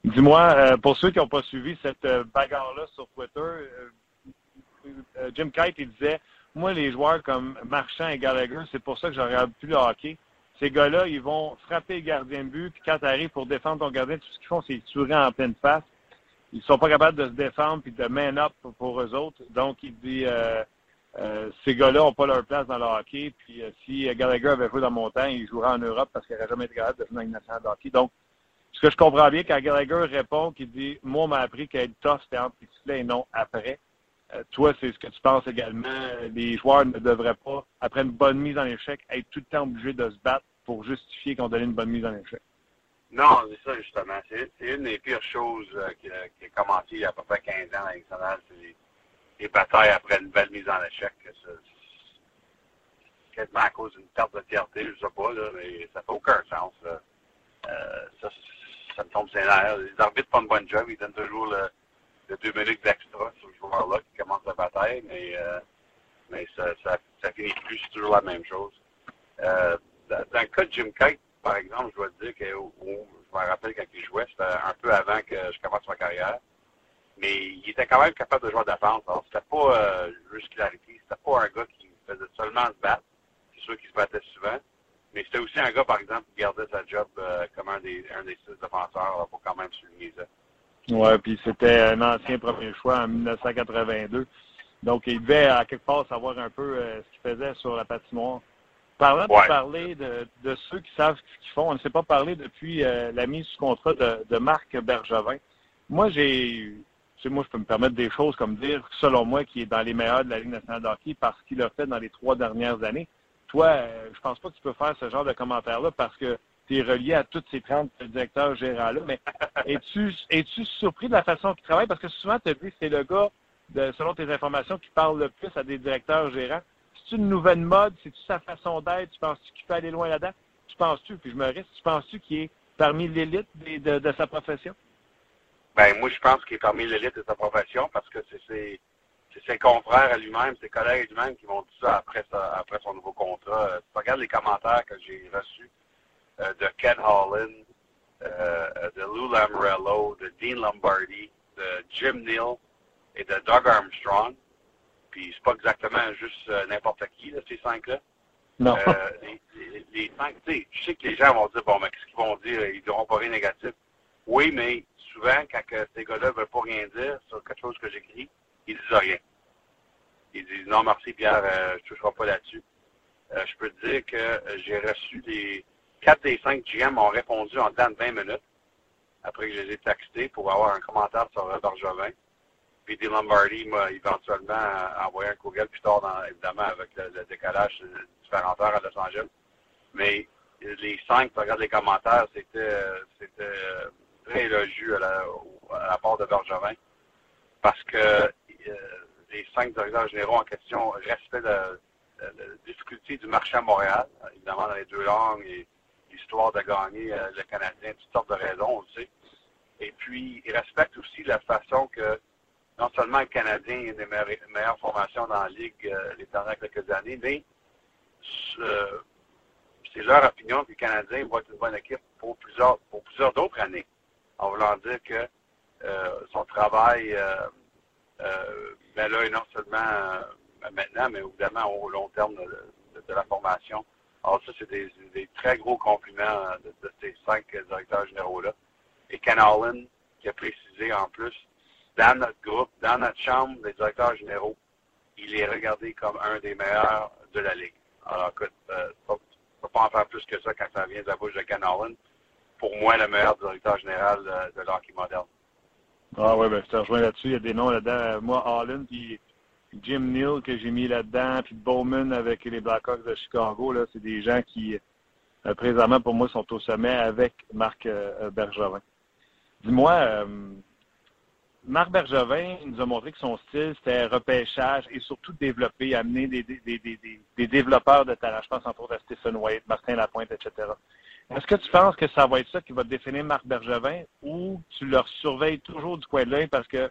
Dis-moi, euh, pour ceux qui n'ont pas suivi cette euh, bagarre-là sur Twitter, euh, Jim Kite, il disait, moi, les joueurs comme Marchand et Gallagher, c'est pour ça que je regarde plus le hockey. Ces gars-là, ils vont frapper le gardien de but, puis quand tu arrives pour défendre ton gardien, tout ce qu'ils font, c'est tuer en pleine face. Ils sont pas capables de se défendre puis de man up pour, eux autres. Donc, il dit, euh, euh, ces gars-là n'ont pas leur place dans le hockey. Puis, euh, si Gallagher avait joué dans mon temps, il jouerait en Europe parce qu'il n'aurait jamais été capable de finir une nationale de hockey. Donc, ce que je comprends bien, quand Gallagher répond, qu'il dit, moi, on m'a appris qu'être tough, c'était entre et non après. Euh, toi, c'est ce que tu penses également. Les joueurs ne devraient pas, après une bonne mise en échec, être tout le temps obligés de se battre pour justifier qu'on donnait une bonne mise en échec. Non, c'est ça justement. C'est une des pires choses euh, qui, a, commencé il y a à peu près 15 ans à c'est les, les, batailles après une belle mise en échec. C'est quasiment à cause d'une perte de fierté, je sais pas, mais ça fait aucun sens. Euh, ça, ça me tombe ses nerfs. Les arbitres font une bonne job, ils donnent toujours le, de deux minutes d'extra sur le joueur-là qui commence la bataille, mais, euh, mais ça, finit plus, c'est toujours la même chose. Euh, dans, dans, le cas de Jim Kite, par exemple, je dois te dire que oh, oh, je me rappelle quand il jouait, c'était un peu avant que je commence ma carrière. Mais il était quand même capable de jouer défense. Alors, c'était pas euh, juste clarité, c'était pas un gars qui faisait seulement se battre. C'est sûr qu'il se battait souvent. Mais c'était aussi un gars, par exemple, qui gardait sa job euh, comme un des, un des six défenseurs. Il faut quand même souligner ça. Oui, puis c'était un ancien premier choix en 1982. Donc, il devait à quelque part savoir un peu euh, ce qu'il faisait sur la patinoire. Parlant de parler de, de, ceux qui savent ce qu'ils font, on ne s'est pas parlé depuis euh, la mise sous contrat de, de Marc Bergevin. Moi, j'ai, moi, je peux me permettre des choses comme dire, selon moi, qui est dans les meilleurs de la Ligue nationale de hockey parce qu'il a fait dans les trois dernières années. Toi, euh, je pense pas que tu peux faire ce genre de commentaire-là parce que tu es relié à tous ces 30 directeurs gérants-là, mais es-tu es surpris de la façon qu'il travaille? Parce que souvent, tu vu que c'est le gars, selon tes informations, qui parle le plus à des directeurs gérants. C'est une nouvelle mode? C'est-tu sa façon d'être? Tu penses-tu qu'il peut aller loin là-dedans? Tu penses-tu, puis je me risque, tu penses-tu qu'il est parmi l'élite de, de, sa profession? Ben, moi, je pense qu'il est parmi l'élite de sa profession parce que c'est ses, ses confrères à lui-même, ses collègues à lui-même qui vont dire ça après, ça, après son nouveau contrat. Tu regardes les commentaires que j'ai reçus euh, de Ken Holland, euh, de Lou Lamorello, de Dean Lombardi, de Jim Neal et de Doug Armstrong. Puis c'est pas exactement juste euh, n'importe qui, là, ces cinq-là. Non. Euh, les, les, les cinq, tu sais, je sais que les gens vont dire, bon, mais qu'est-ce qu'ils vont dire? Ils diront pas rien négatif. Oui, mais souvent, quand ces gars-là veulent pas rien dire sur quelque chose que j'écris, ils disent rien. Ils disent, non, merci Pierre, euh, je ne toucherai pas là-dessus. Euh, je peux te dire que euh, j'ai reçu des... Quatre des cinq GM ont répondu en temps de 20 minutes après que je les ai textés pour avoir un commentaire sur euh, Bergevin. Puis D. Lombardi m'a éventuellement envoyé un courriel plus tard, évidemment, avec le, décalage de différentes heures à Los Angeles. Mais les cinq, tu regardes les commentaires, c'était c'était très élogieux à la, à la part de Bergevin. Parce que euh, les cinq directeurs généraux en question respectent la, difficulté du marché à Montréal, évidemment dans les deux langues et l'histoire de gagner euh, le Canadien, toutes sortes de raisons, on le sait. Et puis, ils respectent aussi la façon que non seulement le Canadien est une des meilleures, formations dans la Ligue euh, les dernières quelques années, mais c'est leur opinion que le Canadien va être une bonne équipe pour plusieurs, pour plusieurs d'autres années. En voulant dire que euh, son travail euh, euh, là non seulement euh, maintenant, mais évidemment au long terme de, la formation. Alors ça, c'est des, très gros compliments de, ces cinq directeurs généraux-là. Et Ken Allen, qui a précisé en plus, dans notre groupe, dans notre chambre des directeurs généraux, il est regardé comme un des meilleurs de la Ligue. Alors écoute, ne peut pas en faire plus que ça quand ça vient de la bouche de Ken Allen. Pour moi, le meilleur directeur général euh, de l'hockey moderne. Ah ouais, ben, je te rejoins là-dessus. Il y a des noms là-dedans. Euh, Moi, Holland, puis Jim Neal que j'ai mis là-dedans, puis Bowman avec les Blackhawks de Chicago, là, c'est des gens qui, euh, présentement, pour moi, sont au sommet avec Marc Bergevin. Dis-moi, Marc Bergevin nous a montré que son style, c'était repêchage et surtout développer, amener des- des développeurs de talent. Je pense entre autres à Stephen White, Martin Lapointe, etc. Est-ce que tu penses que ça va être ça qui va définir Marc Bergevin ou tu leur surveilles toujours du coin de l'œil parce que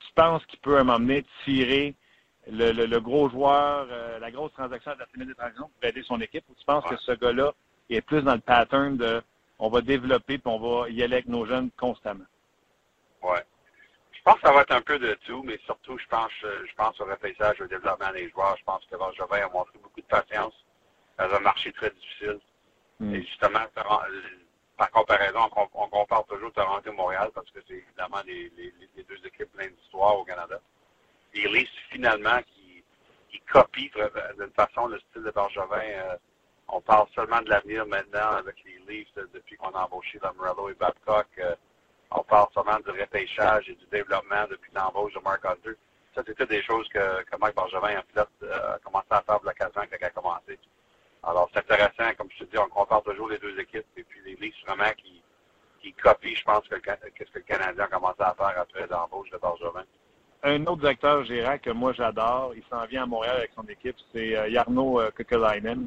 tu penses qu'il peut à un moment donné tirer le, le- le gros joueur, euh, la grosse transaction de la semaine des transactions pour aider son équipe? Ou tu penses que ce gars-là est plus dans le pattern de on va développer puis on va y aller avec nos jeunes constamment? Ouais. Je pense que ça va être un peu de tout, mais surtout, je pense, euh, je pense au repêchage, au développement des joueurs. Je pense que Bergevin a montré beaucoup de patience dans un marché très difficile. Et justement, euh, par comparaison, on, com- on compare toujours Toronto et Montréal parce que c'est évidemment les, les- deux équipes pleines d'histoire au Canada. Les Leafs, finalement, qui, copient d'une façon le style de Bergevin. euh, on parle seulement de l'avenir maintenant avec les Leafs euh, depuis qu'on a embauché Lamorello et Babcock. on parle seulement du repêchage et du développement depuis l'embauche de Mark Hunter. Ça, c'était des choses que, Mike Bergevin, a commencé à faire pour l'occasion quand il a commencé. Alors, c'est intéressant, comme je te dis, on compare toujours les deux équipes et puis les Leafs vraiment qui, qui copient, je pense, qu'est-ce que le Canadien a commencé à faire après l'embauche de Bergevin. Un autre directeur gérant que moi j'adore, il s'en vient à Montréal avec son équipe, c'est euh, Jarno euh, Kekalainen.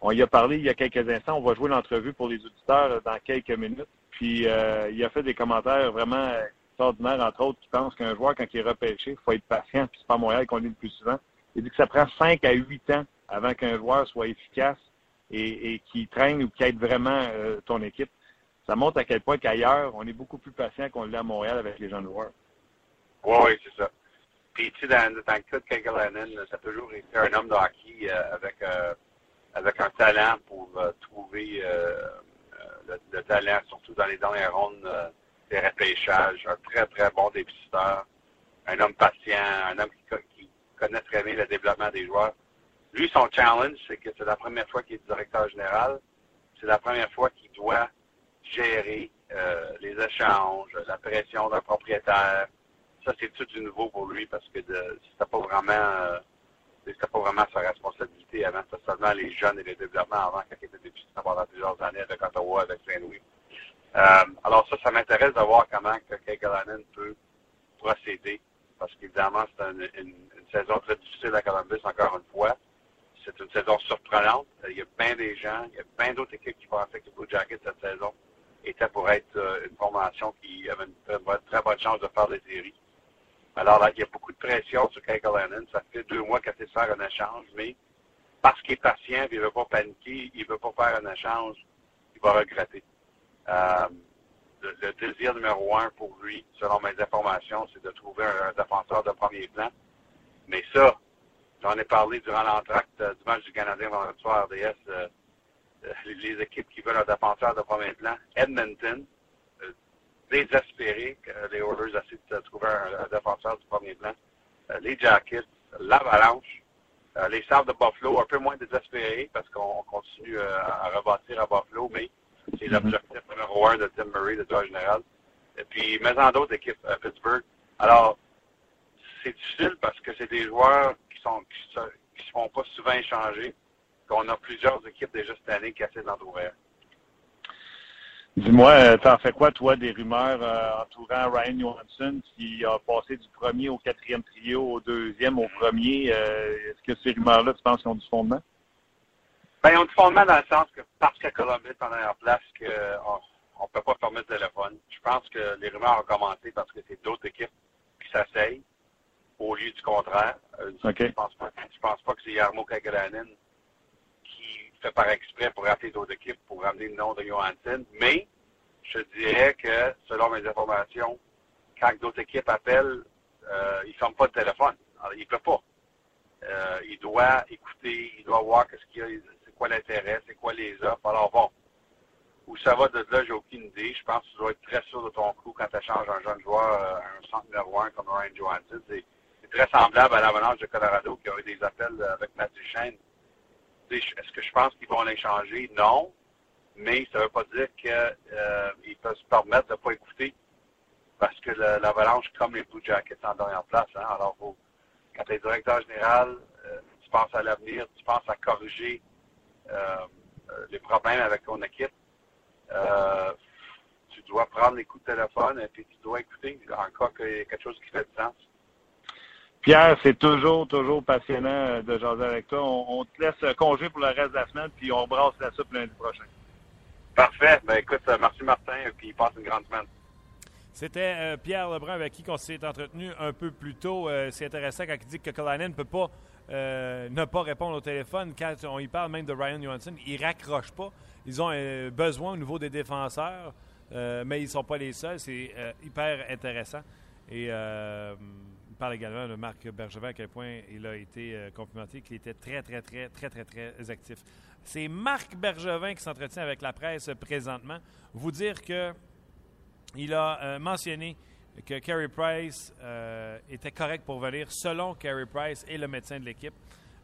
On y a parlé il y a quelques instants. On va jouer l'entrevue pour les auditeurs euh, dans quelques minutes. Puis il a fait des commentaires vraiment extraordinaires, entre autres, qui pensent qu'un joueur, quand il est repêché, il faut être patient, puis c'est pas à Montréal qu'on est le plus souvent. Il dit que ça prend 5 à 8 ans avant qu'un joueur soit efficace et, et qu'il traîne ou qu'il aide vraiment euh, ton équipe. Ça montre à quel point qu'ailleurs, on est beaucoup plus patient qu'on l'est à Montréal avec les jeunes joueurs. Oui, oui, c'est ça. Puis, tu sais, dans, dans le cas de Kekalainen, ça a toujours été un homme de hockey euh, avec, euh, avec un talent pour trouver le, le talent, surtout dans les dernières rondes des repêchages. Un très, très bon dépisteur. Un homme patient, un homme qui, qui connaît très bien le développement des joueurs. Lui, son challenge, c'est que c'est la première fois qu'il est directeur général. C'est la première fois qu'il doit gérer euh, les échanges, la pression d'un propriétaire. Ça, c'est tout du nouveau pour lui parce que c'était pas vraiment euh, c'était pas vraiment sa responsabilité avant. C'était seulement les jeunes et le développement avant quand il était députant pendant plusieurs années avec Ottawa, avec Saint-Louis. Euh, alors ça, ça m'intéresse de voir comment que Kekalainen peut procéder parce qu'évidemment, c'est une, une, une saison très difficile à Columbus, encore une fois. C'est une saison surprenante. Il y a bien des gens, il y a bien d'autres équipes qui pensaient que les Blue Jackets cette saison était pour être euh, une formation qui avait une très, bonne- très bonne chance de faire des séries. Alors là, il y a beaucoup de pression sur Kekalainen. Ça fait deux mois qu'il essaie de faire un échange, mais parce qu'il est patient, il ne veut pas paniquer, il ne veut pas faire un échange, il va regretter. Euh, le, désir numéro un pour lui, selon mes informations, c'est de trouver un défenseur de premier plan. Mais ça, J'en ai parlé durant l'entracte du match du Canadien vendredi soir RDS. les, équipes qui veulent un défenseur de premier plan. Edmonton, désespéré que les Oilers essaient de trouver un, défenseur du premier plan. les Jackets, l'Avalanche, les Sabres de Buffalo, un peu moins désespérés parce qu'on continue à rebâtir à Buffalo, mais c'est mhm. l'objectif numéro un de Tim Murray, de droit général. Et puis, mais en d'autres équipes à Pittsburgh. Alors, c'est difficile parce que c'est des joueurs qui sont qui se, font pas souvent échanger. On a plusieurs équipes déjà cette année qui essaient d'en trouver. Dis-moi, euh, t'en fais quoi, toi, des rumeurs euh, entourant Ryan Johansson qui a passé du premier au quatrième trio, au deuxième, au premier? Euh, est-ce que ces rumeurs-là, tu penses qu'ils ont du fondement? Ben, ils ont du fondement dans le sens que parce que Columbus est en arrière place, qu'on ne peut pas fermer le téléphone. Je pense que les rumeurs ont commencé parce que c'est d'autres équipes qui s'asseyent au lieu du contraire. Euh, je ne pense, pas, pense pas que c'est Yarmo Kagalainen qui fait par exprès pour rater d'autres équipes pour ramener le nom de Johansson. Mais je dirais que, selon mes informations, quand d'autres équipes appellent, euh, ils ne ferment pas le téléphone. Alors, il ne peut pas. Euh, il doit écouter, il doit voir qu'est-ce qu'il y a, c'est quoi l'intérêt, c'est quoi les offres. Alors bon, où ça va de là, j'ai aucune idée. Je pense que tu dois être très sûr de ton coup quand tu échanges un jeune joueur, euh, un centre numéro un comme Ryan Johansson. C'est, très semblable à l'avalanche de Colorado qui a eu des appels avec Matt Duchesne. Est-ce que je pense qu'ils vont l'échanger? Non. Mais ça ne veut pas dire qu'ils euh, peuvent se permettre de ne pas écouter. Parce que l'avalanche, comme les Blue Jackets, en dernière place. Hein. Alors, faut, quand tu es directeur général, euh, tu penses à l'avenir, tu penses à corriger euh, euh, les problèmes avec ton équipe. tu dois prendre les coups de téléphone et tu dois écouter en cas qu'il y a quelque chose qui fait du sens. Pierre, c'est toujours, toujours passionnant de jaser avec toi. On, te laisse congé pour le reste de la semaine, puis on brasse la soupe lundi prochain. Parfait. Ben écoute, merci Martin, puis passe une grande semaine. C'était euh, Pierre Lebrun avec qui on s'est entretenu un peu plus tôt. Euh, c'est intéressant quand il dit que Kalainen ne peut pas euh, ne pas répondre au téléphone. Quand on y parle même de Ryan Johansson, il ne raccroche pas. Ils ont besoin au niveau des défenseurs, mais ils ne sont pas les seuls. C'est hyper intéressant. Et parle également de Marc Bergevin, à quel point il a été complimenté, qu'il était très, très, très, très, très, très actif. C'est Marc Bergevin qui s'entretient avec la presse présentement. Vous dire que il a euh, mentionné que Carey Price euh, était correct pour venir selon Carey Price et le médecin de l'équipe.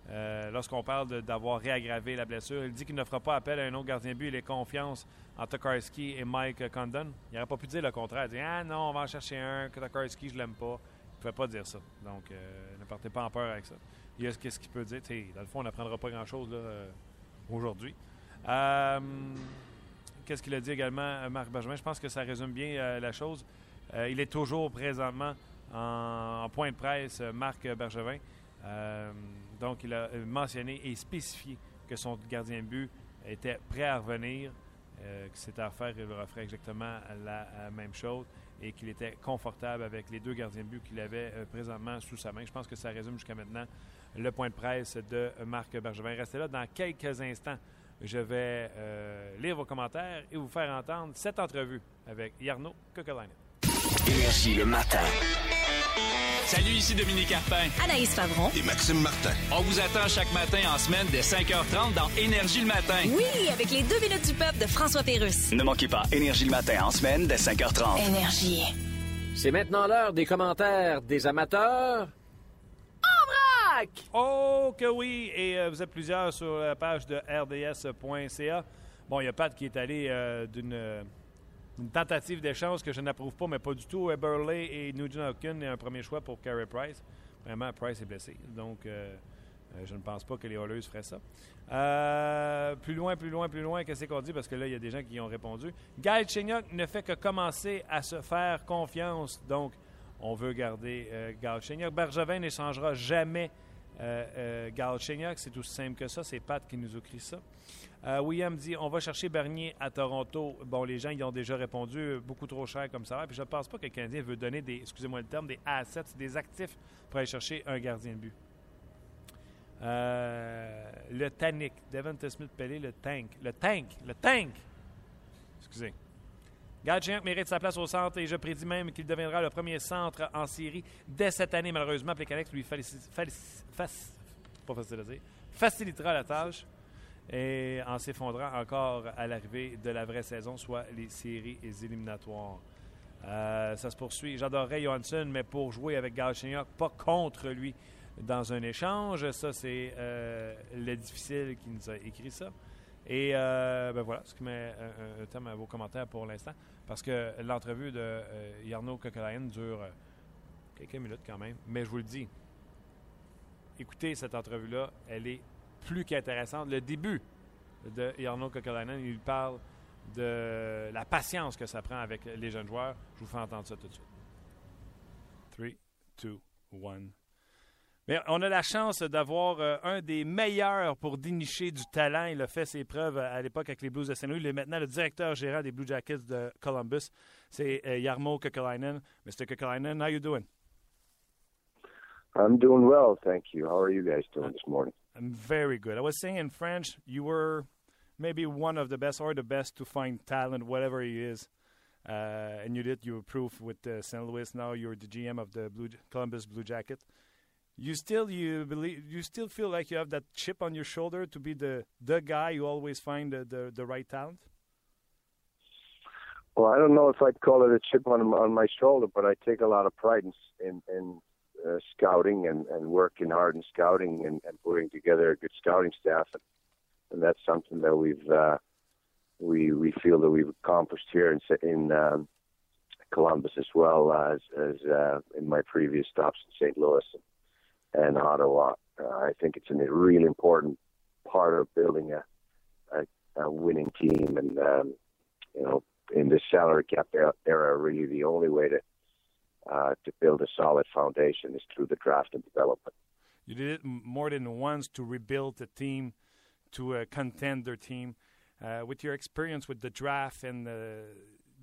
Euh, lorsqu'on parle d'avoir réaggravé la blessure, il dit qu'il ne fera pas appel à un autre gardien de but. Il a confiance en Tokarski et Mike Condon. Il n'aurait pas pu dire le contraire. Il dit Ah non, on va en chercher un. Tokarski, je l'aime pas. Il ne pouvait pas dire ça. Donc, ne partez pas en peur avec ça. Qu'est-ce qu'il peut dire Dans le fond, on n'apprendra pas grand-chose aujourd'hui. Qu'est-ce qu'il a dit également, euh, Marc Bergevin? Je pense que ça résume bien euh, la chose. Euh, il est toujours présentement en, point de presse, Marc Bergevin. donc, il a mentionné et spécifié que son gardien de but était prêt à revenir, que c'était à faire, il referait exactement la, même chose et qu'il était confortable avec les deux gardiens de but qu'il avait présentement sous sa main. Je pense que ça résume jusqu'à maintenant le point de presse de Marc Bergevin. Restez là dans quelques instants. Je vais euh, lire vos commentaires et vous faire entendre cette entrevue avec Yarno Kokolainen. Énergie le matin. Salut, ici Dominique Carpin. Anaïs Favron. Et Maxime Martin. On vous attend chaque matin en semaine dès 5h30 dans Énergie le matin. Oui, avec les deux minutes du peuple de François Pérusse. Ne manquez pas Énergie le matin en semaine dès 5h30. Énergie. C'est maintenant l'heure des commentaires des amateurs. Oh que oui! Et euh, vous êtes plusieurs sur la page de rds.ca. Bon, il y a Pat qui est allé euh, d'une tentative d'échange que je n'approuve pas, mais pas du tout. Eberle et Nugent Hopkins et un premier choix pour Carey Price. Vraiment, Price est blessé. Donc, euh, je ne pense pas que les Oilers feraient ça. plus loin, plus loin, plus loin, qu'est-ce qu'on dit? Parce que là, il y a des gens qui ont répondu. Guy Chenyok ne fait que commencer à se faire confiance. Donc, on veut garder euh, Gal Bergevin n'échangera jamais euh, euh c'est aussi simple que ça. C'est Pat qui nous écrit ça. Euh, William dit on va chercher Bernier à Toronto. Bon, les gens y ont déjà répondu beaucoup trop cher comme ça. Puis je ne pense pas que le Canadien veut donner des, excusez-moi le terme, des assets, des actifs pour aller chercher un gardien de but. le Tannic, Devon Smith Pelé, le Tank, le Tank, le Tank. Excusez. Galchenyuk mérite sa place au centre et je prédis même qu'il deviendra le premier centre en série dès cette année. Malheureusement, Plekanec lui facilitera la tâche et en s'effondrant encore à l'arrivée de la vraie saison, soit les séries éliminatoires. Euh, ça se poursuit. J'adorerais Johansson, mais pour jouer avec Galchenyuk, pas contre lui dans un échange. Ça, c'est euh, le difficile qui nous a écrit ça. Et euh, ben voilà, ce qui met un, un, thème à vos commentaires pour l'instant, parce que l'entrevue de euh, Yarno Kokolainen dure euh, quelques minutes quand même. Mais je vous le dis, écoutez cette entrevue-là, elle est plus qu'intéressante. Le début de Yarno Kokolainen, il parle de la patience que ça prend avec les jeunes joueurs. Je vous fais entendre ça tout de suite. 3, 2, 1. Mais on a la chance d'avoir euh, un des meilleurs pour dénicher du talent. Il a fait ses preuves à l'époque avec les Blues de Saint Louis. Il est maintenant le directeur gérant des Blue Jackets de Columbus. C'est euh, Jarmo Kekalainen. Mr. Kekalainen, how you doing? I'm doing well, thank you. How are you guys doing this morning? I'm very good. I was saying in French, you were maybe one of the best or the best to find talent, whatever he is. Uh, and you did. You proved with uh, St. Louis. Now you're the GM of the Blue, Columbus Blue Jacket. You still you believe you still feel like you have that chip on your shoulder to be the the guy you always find the the, the right talent. Well, I don't know if I'd call it a chip on on my shoulder, but I take a lot of pride in in, in uh, scouting and, and working hard in scouting and, and putting together a good scouting staff, and, and that's something that we've uh, we we feel that we've accomplished here in in um, Columbus as well as as uh, in my previous stops in St. Louis and, and Ottawa. Uh, I think it's a really important part of building a a, a winning team, and um, you know, in this salary cap era, really the only way to uh, to build a solid foundation is through the draft and development. You did it more than once to rebuild the team, to a contender team. Uh, with your experience with the draft and the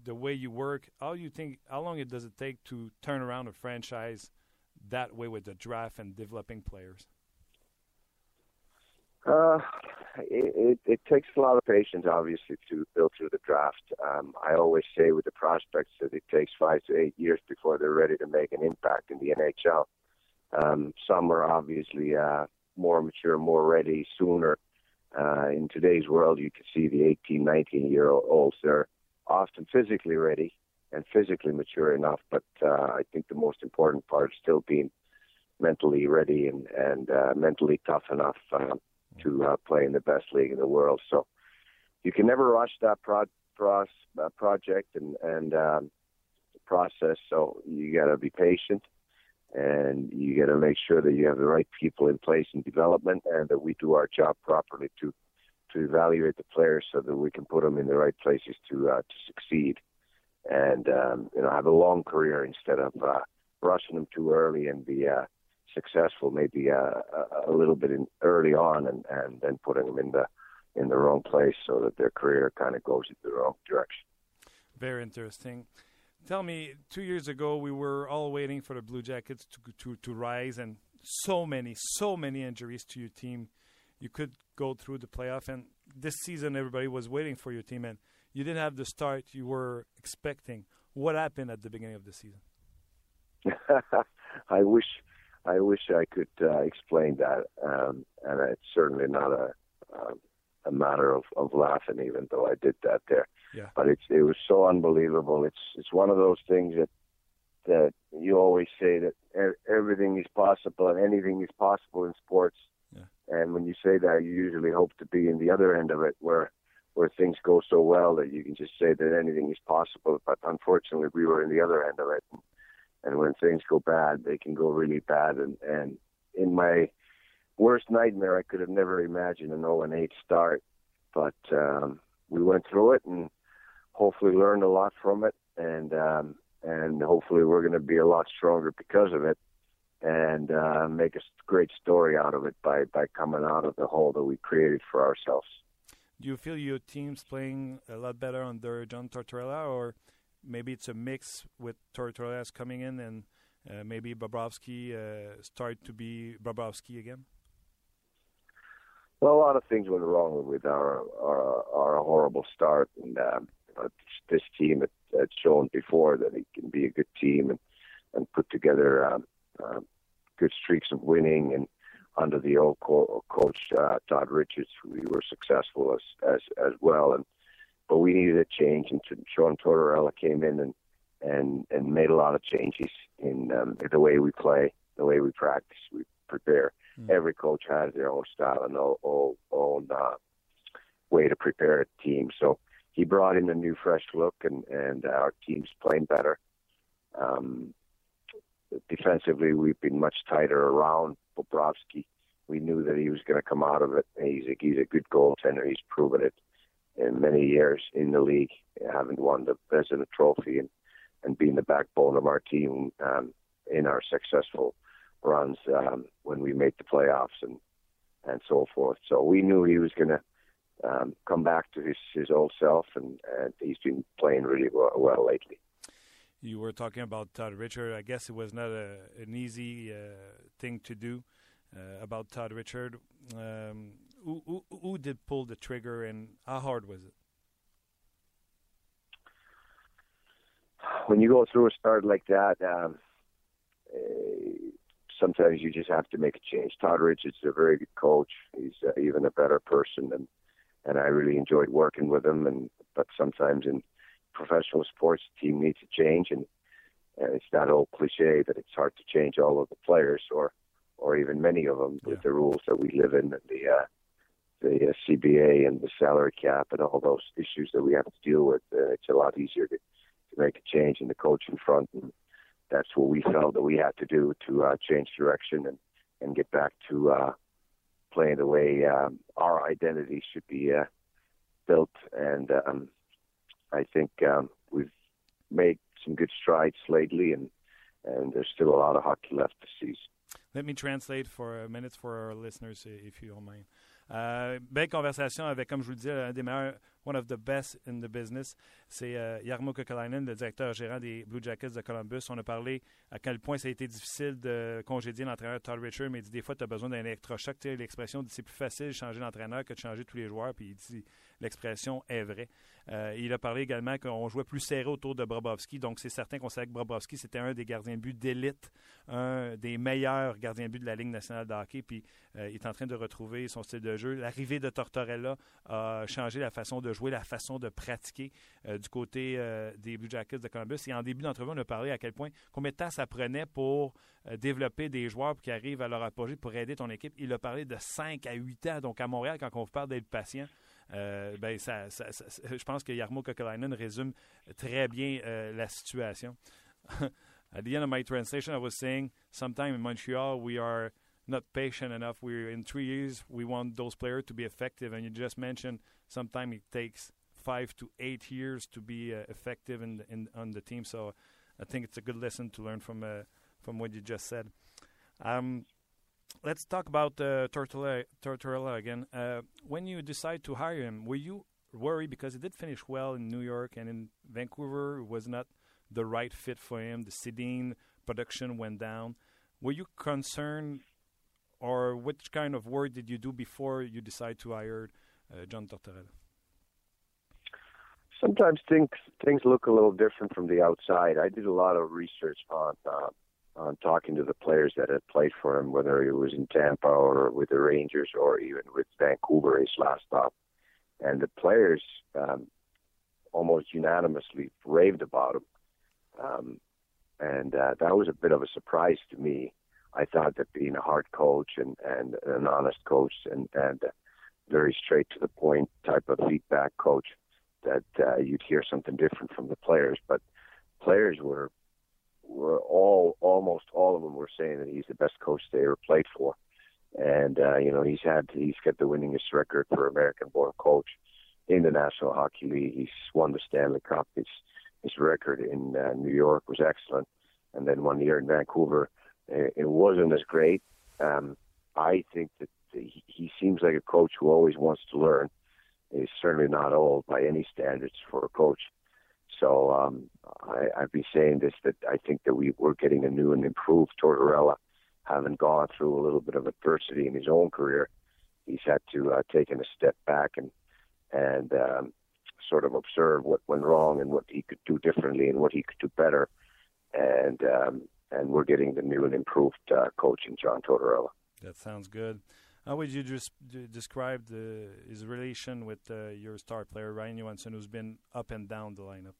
the way you work, how you think how long it does it take to turn around a franchise that way with the draft and developing players? Uh, it, it, it takes a lot of patience, obviously, to build through the draft. Um, I always say with the prospects that it takes five to eight years before they're ready to make an impact in the NHL. Um, some are obviously uh, more mature, more ready sooner. Uh, in today's world, you can see the 18, 19 year olds. They're often physically ready and physically mature enough, but uh, I think the most important part is still being mentally ready and, and uh, mentally tough enough. Uh, to uh, play in the best league in the world. So you can never rush that pro- pros, uh, project and and um, process. So you got to be patient, and you got to make sure that you have the right people in place in development, and that we do our job properly to to evaluate the players so that we can put them in the right places to uh, to succeed, and um, you know have a long career instead of uh, rushing them too early and be uh, successful maybe uh, a, a little bit in, early on and, and then putting them in the in the wrong place so that their career kind of goes in the wrong direction. Very interesting. Tell me, two years ago we were all waiting for the Blue Jackets to to, to rise, and so many, so many injuries to your team. You could go through the playoff, and this season everybody was waiting for your team, and you didn't have the start you were expecting. What happened at the beginning of the season? I wish I wish I could uh, explain that, um, and it's certainly not a um, a matter of, of laughing, even though I did that there. Yeah. But it's it was so unbelievable. It's it's one of those things that that you always say that everything is possible and anything is possible in sports. Yeah. And when you say that, you usually hope to be in the other end of it, where where things go so well that you can just say that anything is possible. But unfortunately, we were in the other end of it. And, and when things go bad, they can go really bad. And and in my worst nightmare, I could have never imagined an 0 and 8 start, but um, we went through it and hopefully learned a lot from it, and um, and hopefully we're going to be a lot stronger because of it, and uh, make a great story out of it by by coming out of the hole that we created for ourselves. Do you feel your team's playing a lot better under John Tortorella, or maybe it's a mix with Tortorella's coming in and uh, maybe Bobrovsky uh, start to be Bobrovsky again? Well, a lot of things went wrong with our our, our horrible start, and um, this team had, had shown before that it can be a good team and and put together um, uh, good streaks of winning. And under the old co- coach uh, Todd Richards, we were successful as as as well. And but we needed a change, and Sean Tortorella came in and and and made a lot of changes in um, the way we play, the way we practice, we prepare. Mm. Every coach has their own style and own, own, own uh, way to prepare a team. So he brought in a new, fresh look, and and our team's playing better. Um, defensively, we've been much tighter around Bobrovsky. We knew that he was going to come out of it. He's a, he's a good goaltender. He's proven it in many years in the league, having won the President Trophy and, and being the backbone of our team um, in our successful runs um, when we made the playoffs and and so forth. So we knew he was going to um, come back to his, his old self, and, and he's been playing really well, well lately. You were talking about Todd Richard. I guess it was not a, an easy uh, thing to do uh, about Todd Richard. Um, who, who, who did pull the trigger, and how hard was it? When you go through a start like that, um, uh, sometimes you just have to make a change. Todd Richards is a very good coach. He's uh, even a better person, and and I really enjoyed working with him. And but sometimes in professional sports, team needs to change, and, and it's that old cliche that it's hard to change all of the players or or even many of them yeah. with the rules that we live in and the uh, the uh, CBA and the salary cap and all those issues that we have to deal with. Uh, it's a lot easier to, to make a change in the coach in front, and that's what we felt that we had to do to uh, change direction and and get back to uh, playing the way um, our identity should be uh, built. And um, I think um, we've made some good strides lately, and and there's still a lot of hockey left to see. Let me translate for a minute for our listeners, if you don't mind. Euh, belle conversation avec, comme je vous le disais, un des meilleurs, one of the best in the business. C'est euh, Jarmo Kekalainen, le directeur gérant des Blue Jackets de Columbus. On a parlé à quel point ça a été difficile de congédier l'entraîneur Todd Richard, mais il dit des fois, tu as besoin d'un électrochoc. L'expression c'est plus facile de changer l'entraîneur que de changer tous les joueurs. Puis il dit l'expression est vraie. Euh, il a parlé également qu'on jouait plus serré autour de Brobovski. Donc, c'est certain qu'on savait que Brobovski, c'était un des gardiens de but d'élite, un des meilleurs gardiens de but de la Ligue nationale de hockey. Puis, euh, il est en train de retrouver son style de jeu. L'arrivée de Tortorella a changé la façon de jouer, la façon de pratiquer euh, du côté des Blue Jackets de Columbus. Et en début d'entrevue, on a parlé à quel point, combien de temps ça prenait pour développer des joueurs qui arrivent à leur apogée pour aider ton équipe. Il a parlé de 5 à 8 ans. Donc, à Montréal, quand on vous parle d'être patient, euh, ben, ça, ça, ça, je pense que Yarmo Kokolainen résume très bien euh, la situation. At the end of my translation, I was saying, sometime in Montreal, we are not patient enough. We're in three years, we want those players to be effective. And you just mentioned, sometimes it takes five to eight years to be uh, effective in, in on the team. So I think it's a good lesson to learn from uh, from what you just said. Um, let's talk about uh, Tortorella, Tortorella again. Uh, when you decide to hire him, were you worried because he did finish well in New York and in Vancouver was not the right fit for him? The Sedin production went down. Were you concerned, or which kind of work did you do before you decide to hire uh, John Tortorella? Sometimes things things look a little different from the outside. I did a lot of research on uh, on talking to the players that had played for him, whether it was in Tampa or with the Rangers or even with Vancouver, his last stop. And the players um, almost unanimously raved about him. Um, and uh, that was a bit of a surprise to me. I thought that being a hard coach and, and an honest coach and, and very straight to the point type of feedback coach, that uh, you'd hear something different from the players. But players were were all almost all of them were saying that he's the best coach they ever played for, and uh, you know he's had he's got the winningest record for American-born coach in the National Hockey League. He's won the Stanley Cup. His his record in uh, New York was excellent, and then one year in Vancouver, it, it wasn't as great. Um, I think that he, he seems like a coach who always wants to learn. He's certainly not old by any standards for a coach. So um, I, I've been saying this that I think that we we're getting a new and improved Tortorella, having gone through a little bit of adversity in his own career. He's had to uh, take a step back and and um, sort of observe what went wrong and what he could do differently and what he could do better. And um, and we're getting the new and improved uh, coach in John Tortorella. That sounds good. How would you just describe the, his relation with uh, your star player Ryan Johansen, who's been up and down the lineup?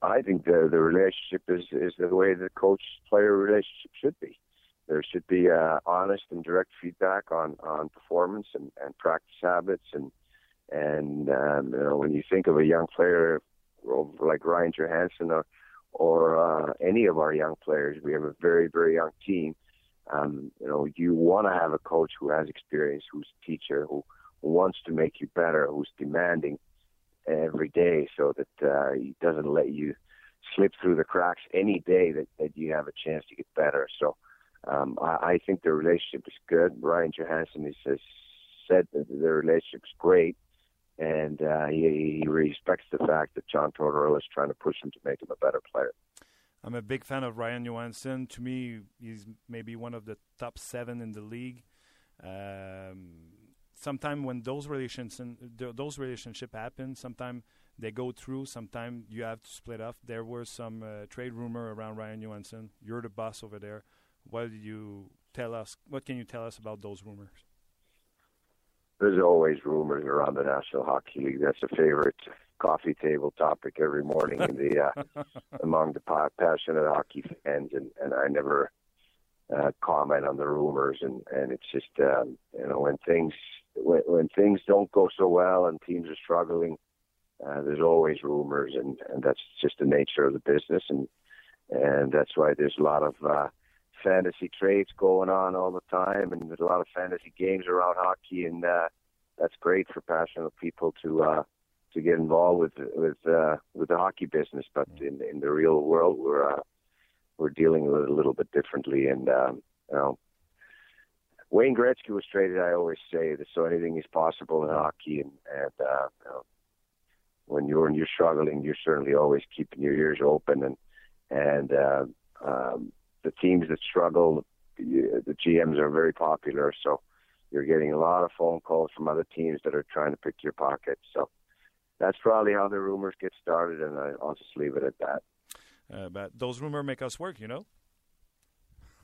I think the the relationship is is the way the coach player relationship should be. There should be uh, honest and direct feedback on on performance and, and practice habits and and um, you know when you think of a young player like Ryan Johansen or or uh, any of our young players, we have a very very young team. Um, you know, you want to have a coach who has experience, who's a teacher, who, wants to make you better, who's demanding every day, so that uh, he doesn't let you slip through the cracks any day that, that you have a chance to get better. So um, I, I think the relationship is good. Ryan Johansen has, said that the relationship is great, and uh, he, he respects the fact that John Tortorella is trying to push him to make him a better player. I'm a big fan of Ryan Johansen. To me, he's maybe one of the top seven in the league. Um, sometimes when those relations those relationship happen, sometimes they go through. Sometimes you have to split off. There was some uh, trade rumor around Ryan Johansen. You're the boss over there. What do you tell us? What can you tell us about those rumors? There's always rumors around the National Hockey League. That's a favorite coffee table topic every morning in the uh, among the passionate hockey fans, and and I never uh, comment on the rumors, and and it's just um, you know when things when, when things don't go so well and teams are struggling, uh, there's always rumors, and and that's just the nature of the business, and and that's why there's a lot of uh, fantasy trades going on all the time, and there's a lot of fantasy games around hockey, and uh, that's great for passionate people to uh, to get involved with with uh, with the hockey business. But in in the real world, we're uh, we're dealing with it a little bit differently. And um, you know, Wayne Gretzky was traded. I always say that so anything is possible in hockey. And and uh, you know, when you're when you're struggling, you're certainly always keeping your ears open. And and uh, um, the teams that struggle, the GMs are very popular. So you're getting a lot of phone calls from other teams that are trying to pick your pocket. So that's probably how the rumors get started, and I, will just leave it at that. Uh, but those rumors make us work, you know.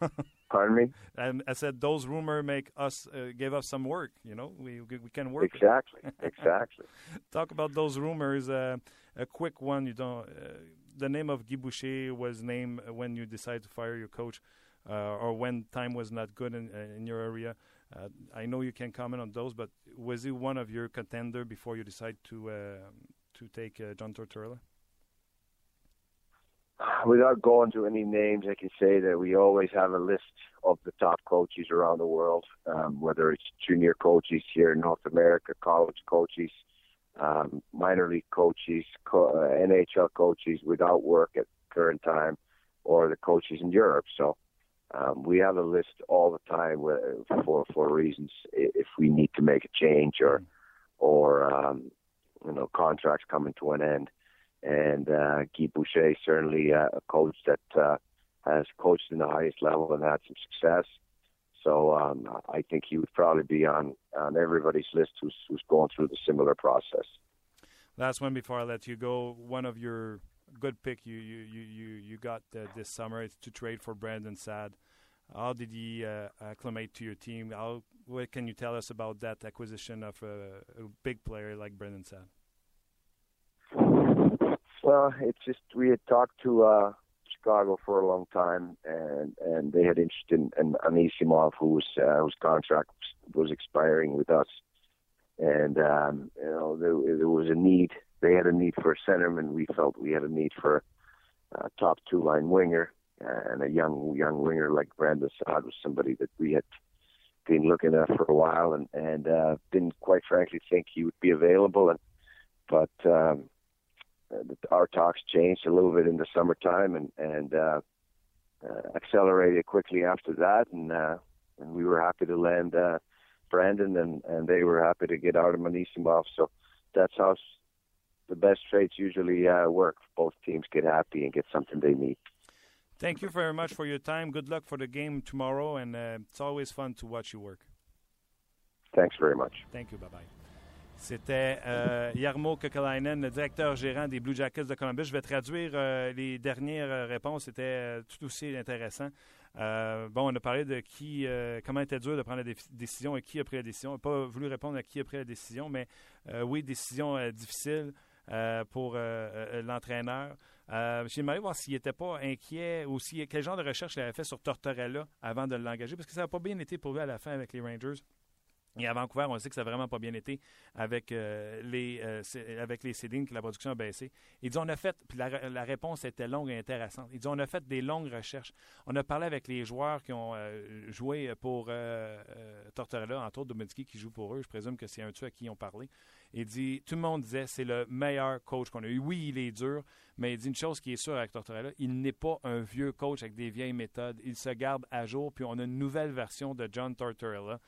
Pardon me. And I said those rumors make us uh, give us some work. You know, we we can work. Exactly. exactly. Talk about those rumors. Uh, a quick one. You don't. Uh, the name of Guy Boucher was named when you decided to fire your coach, uh, or when time was not good in, uh, in your area. Uh, I know you can comment on those, but was he one of your contender before you decide to uh, to take uh, John Tortorella? Without going to any names, I can say that we always have a list of the top coaches around the world, um, whether it's junior coaches here in North America, college coaches, um, minor league coaches, co- uh, NHL coaches without work at current time, or the coaches in Europe. So um, we have a list all the time for for reasons if we need to make a change or or um, you know contracts coming to an end. And uh, Guy Boucher certainly uh, a coach that uh, has coached in the highest level and had some success. So um, I think he would probably be on on everybody's list who's who's going through the similar process. Last one before I let you go. One of your good pick you you you you got uh, this summer. It's to trade for Brandon Sad. How did he uh, acclimate to your team? How what can you tell us about that acquisition of a, a big player like Brandon Sad? Well, it's just we had talked to uh, Chicago for a long time, and and they had interest in, in Anisimov, whose uh, whose contract was expiring with us, and um, you know there, there was a need they had a need for a centerman. We felt we had a need for a top two line winger, and a young young winger like Brandon Saad was somebody that we had been looking at for a while, and and uh, didn't quite frankly think he would be available. And but um, our talks changed a little bit in the summertime, and and uh, uh, accelerated quickly after that, and uh, and we were happy to land uh, Brandon, and and they were happy to get out of Anisimov. So that's how the best trades usually uh, work. Both teams get happy and get something they need. Thank you very much for your time. Good luck for the game tomorrow, and uh, it's always fun to watch you work. Thanks very much. Thank you. Bye bye. C'était euh, Jarmo Kekalainen, le directeur gérant des Blue Jackets de Columbus. Je vais traduire euh, les dernières euh, réponses. C'était euh, tout aussi intéressant. Euh, bon, on a parlé de qui, euh, comment était dur de prendre la dé- décision et qui a pris la décision. On n'a pas voulu répondre à qui a pris la décision, mais euh, oui, décision euh, difficile euh, pour euh, euh, l'entraîneur. J'ai demandé voir s'il n'était pas inquiet ou si, quel genre de recherche il avait fait sur Tortorella avant de l'engager, parce que ça n'a pas bien été pour lui à la fin avec les Rangers. Et à Vancouver, on sait que ça n'a vraiment pas bien été avec, les, euh, avec les que la production a baissé. Il dit on a fait, puis la, réponse était longue et intéressante. Il dit on a fait des longues recherches. On a parlé avec les joueurs qui ont joué pour Tortorella, entre autres Dominici qui joue pour eux. Je présume que c'est un de ceux à qui ils ont parlé. Il dit tout le monde disait c'est le meilleur coach qu'on a eu. Oui, il est dur, mais il dit une chose qui est sûre avec Tortorella il n'est pas un vieux coach avec des vieilles méthodes. Il se garde à jour, puis on a une nouvelle version de John Tortorella.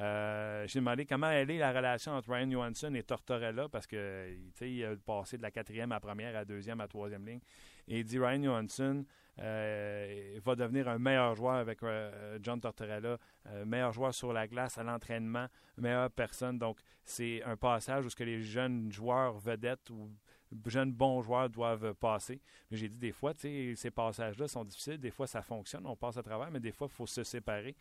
Euh, J'ai demandé comment elle est la relation entre Ryan Johansson et Tortorella parce que il a passé de la quatrième à première, à deuxième, à troisième ligne. Et il dit Ryan Johansson va devenir un meilleur joueur avec euh, John Tortorella, euh, meilleur joueur sur la glace, à l'entraînement, meilleure personne. Donc, c'est un passage où ce que les jeunes joueurs vedettes ou jeunes bons joueurs doivent passer. Mais j'ai dit des fois, ces passages-là sont difficiles. Des fois, ça fonctionne, on passe à travers, mais des fois, il faut se séparer.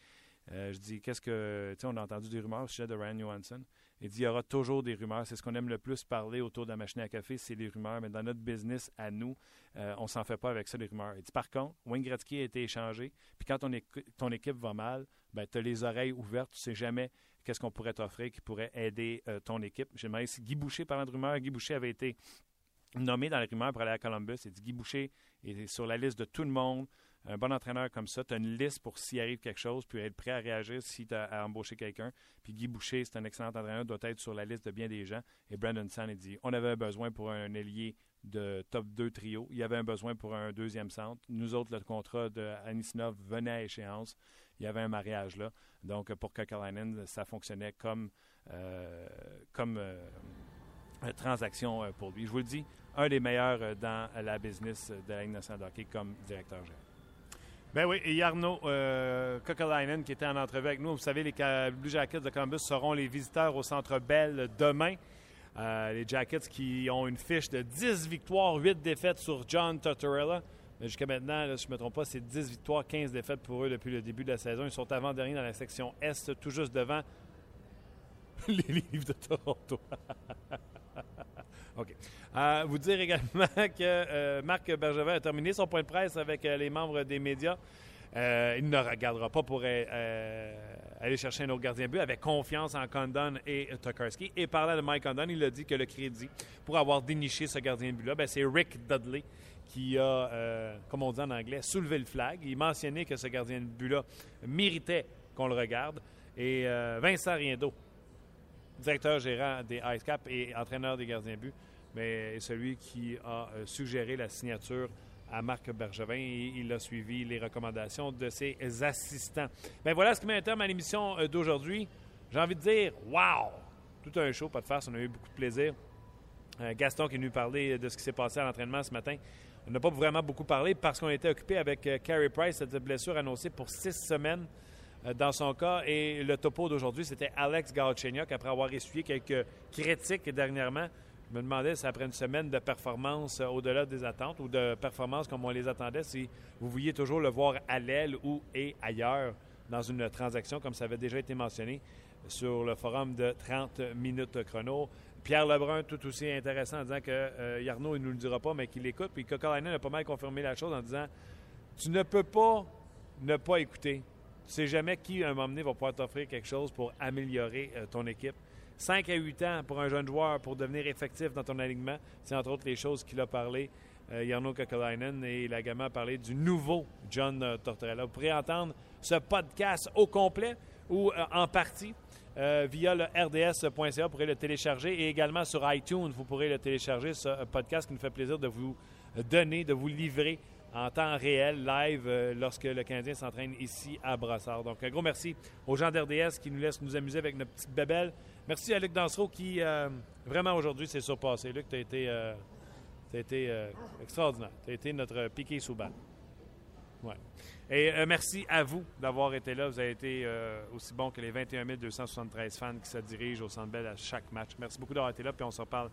Euh, je dis, qu'est-ce que. On a entendu des rumeurs au sujet de Ryan Johansson. Il dit, il y aura toujours des rumeurs. C'est ce qu'on aime le plus parler autour de la machine à café, c'est les rumeurs. Mais dans notre business, à nous, euh, on s'en fait pas avec ça, les rumeurs. Il dit, par contre, Wayne Gretzky a été échangé. Puis quand ton, équ- ton équipe va mal, ben, tu as les oreilles ouvertes. Tu sais jamais qu'est-ce qu'on pourrait t'offrir qui pourrait aider euh, ton équipe. J'ai demandé si Guy Boucher, parlant de rumeurs, Guy Boucher avait été nommé dans les rumeurs pour aller à Columbus. Il dit Guy Boucher est sur la liste de tout le monde. Un bon entraîneur comme ça, tu as une liste pour s'il arrive quelque chose, puis être prêt à réagir si tu as à embaucher quelqu'un. Puis Guy Boucher, c'est un excellent entraîneur, doit être sur la liste de bien des gens. Et Brandon Sand, il dit on avait besoin pour un ailier de top 2 trio. Il y avait un besoin pour un deuxième centre. Nous autres, le contrat de Anisinov venait à échéance. Il y avait un mariage là. Donc, pour Kekalainen, ça fonctionnait comme, euh, comme euh, transaction euh, pour lui. Je vous le dis, un des meilleurs dans la business de la Ligue de hockey comme directeur général. Ben oui, et Jarno euh, qui était en entrevue avec nous. Vous savez, les Blue Jackets de Columbus seront les visiteurs au Centre Bell demain. Euh, les Jackets qui ont une fiche de 10 victoires, 8 défaites sur John Tortorella. Mais jusqu'à maintenant, si je ne me trompe pas, c'est 10 victoires, 15 défaites pour eux depuis le début de la saison. Ils sont avant-derniers dans la section Est, tout juste devant les livres de Toronto. OK. Euh, vous dire également que euh, Marc Bergevin a terminé son point de presse avec euh, les membres des médias. Euh, il ne regardera pas pour aller chercher un autre gardien but avec confiance en Condon et Tokarski. Et parlant de Mike Condon, il a dit que le crédit pour avoir déniché ce gardien but-là, ben, c'est Rick Dudley qui a, comme on dit en anglais, soulevé le flag. Il mentionnait que ce gardien de but-là méritait qu'on le regarde. Et Vincent Riendo, directeur gérant des Ice Cap et entraîneur des gardiens de but, mais celui qui a euh, suggéré la signature à Marc Bergevin et il a suivi les recommandations de ses assistants. Ben voilà ce qui met un terme à l'émission euh, d'aujourd'hui. J'ai envie de dire, wow! Tout un show, pas de farce, on a eu beaucoup de plaisir. Euh, Gaston qui est venu parler de ce qui s'est passé à l'entraînement ce matin. On n'a pas vraiment beaucoup parlé parce qu'on était occupé avec Carey Price, cette blessure annoncée pour six semaines dans son cas. Et le topo d'aujourd'hui, c'était Alex Galchenyuk, après avoir essuyé quelques critiques dernièrement. Je me demandais si après une semaine de performance euh, au-delà des attentes ou de performance comme on les attendait, si vous vouliez toujours le voir à l'aile ou et ailleurs dans une transaction, comme ça avait déjà été mentionné sur le forum de 30 minutes chrono. Pierre Lebrun, tout aussi intéressant, en disant que euh, Yarno, il ne nous le dira pas, mais qu'il écoute. Puis Kokalainen a pas mal confirmé la chose en disant Tu ne peux pas ne pas écouter. Tu sais jamais qui, à un moment donné, va pouvoir t'offrir quelque chose pour améliorer euh, ton équipe. 5 à 8 ans pour un jeune joueur pour devenir effectif dans ton alignement, c'est entre autres les choses qu'il a parlé, euh, Jarno Kokalainen, et il a également parlé du nouveau John euh, Tortorella. Vous pourrez entendre ce podcast au complet ou euh, en partie euh, via le rds.ca. Vous pourrez le télécharger et également sur iTunes, vous pourrez le télécharger, ce podcast qui nous fait plaisir de vous donner, de vous livrer en temps réel, live, lorsque le Canadien s'entraîne ici à Brassard. Donc, un gros merci aux gens d'RDS qui nous laissent nous amuser avec notre petite bébelle. Merci à Luc Dansereau qui, euh, vraiment aujourd'hui, s'est surpassé. Luc, tu as été, euh, été euh, extraordinaire. Tu as été notre piqué sous balle. Ouais. Et merci à vous d'avoir été là. Vous avez été aussi bon que les 21 273 fans qui se dirigent au Centre Bell à chaque match. Merci beaucoup d'avoir été là. Puis on se reparle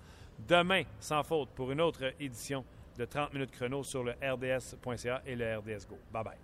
demain, sans faute, pour une autre édition de 30 minutes chrono sur le RDS.ca et le RDS Go. Bye bye.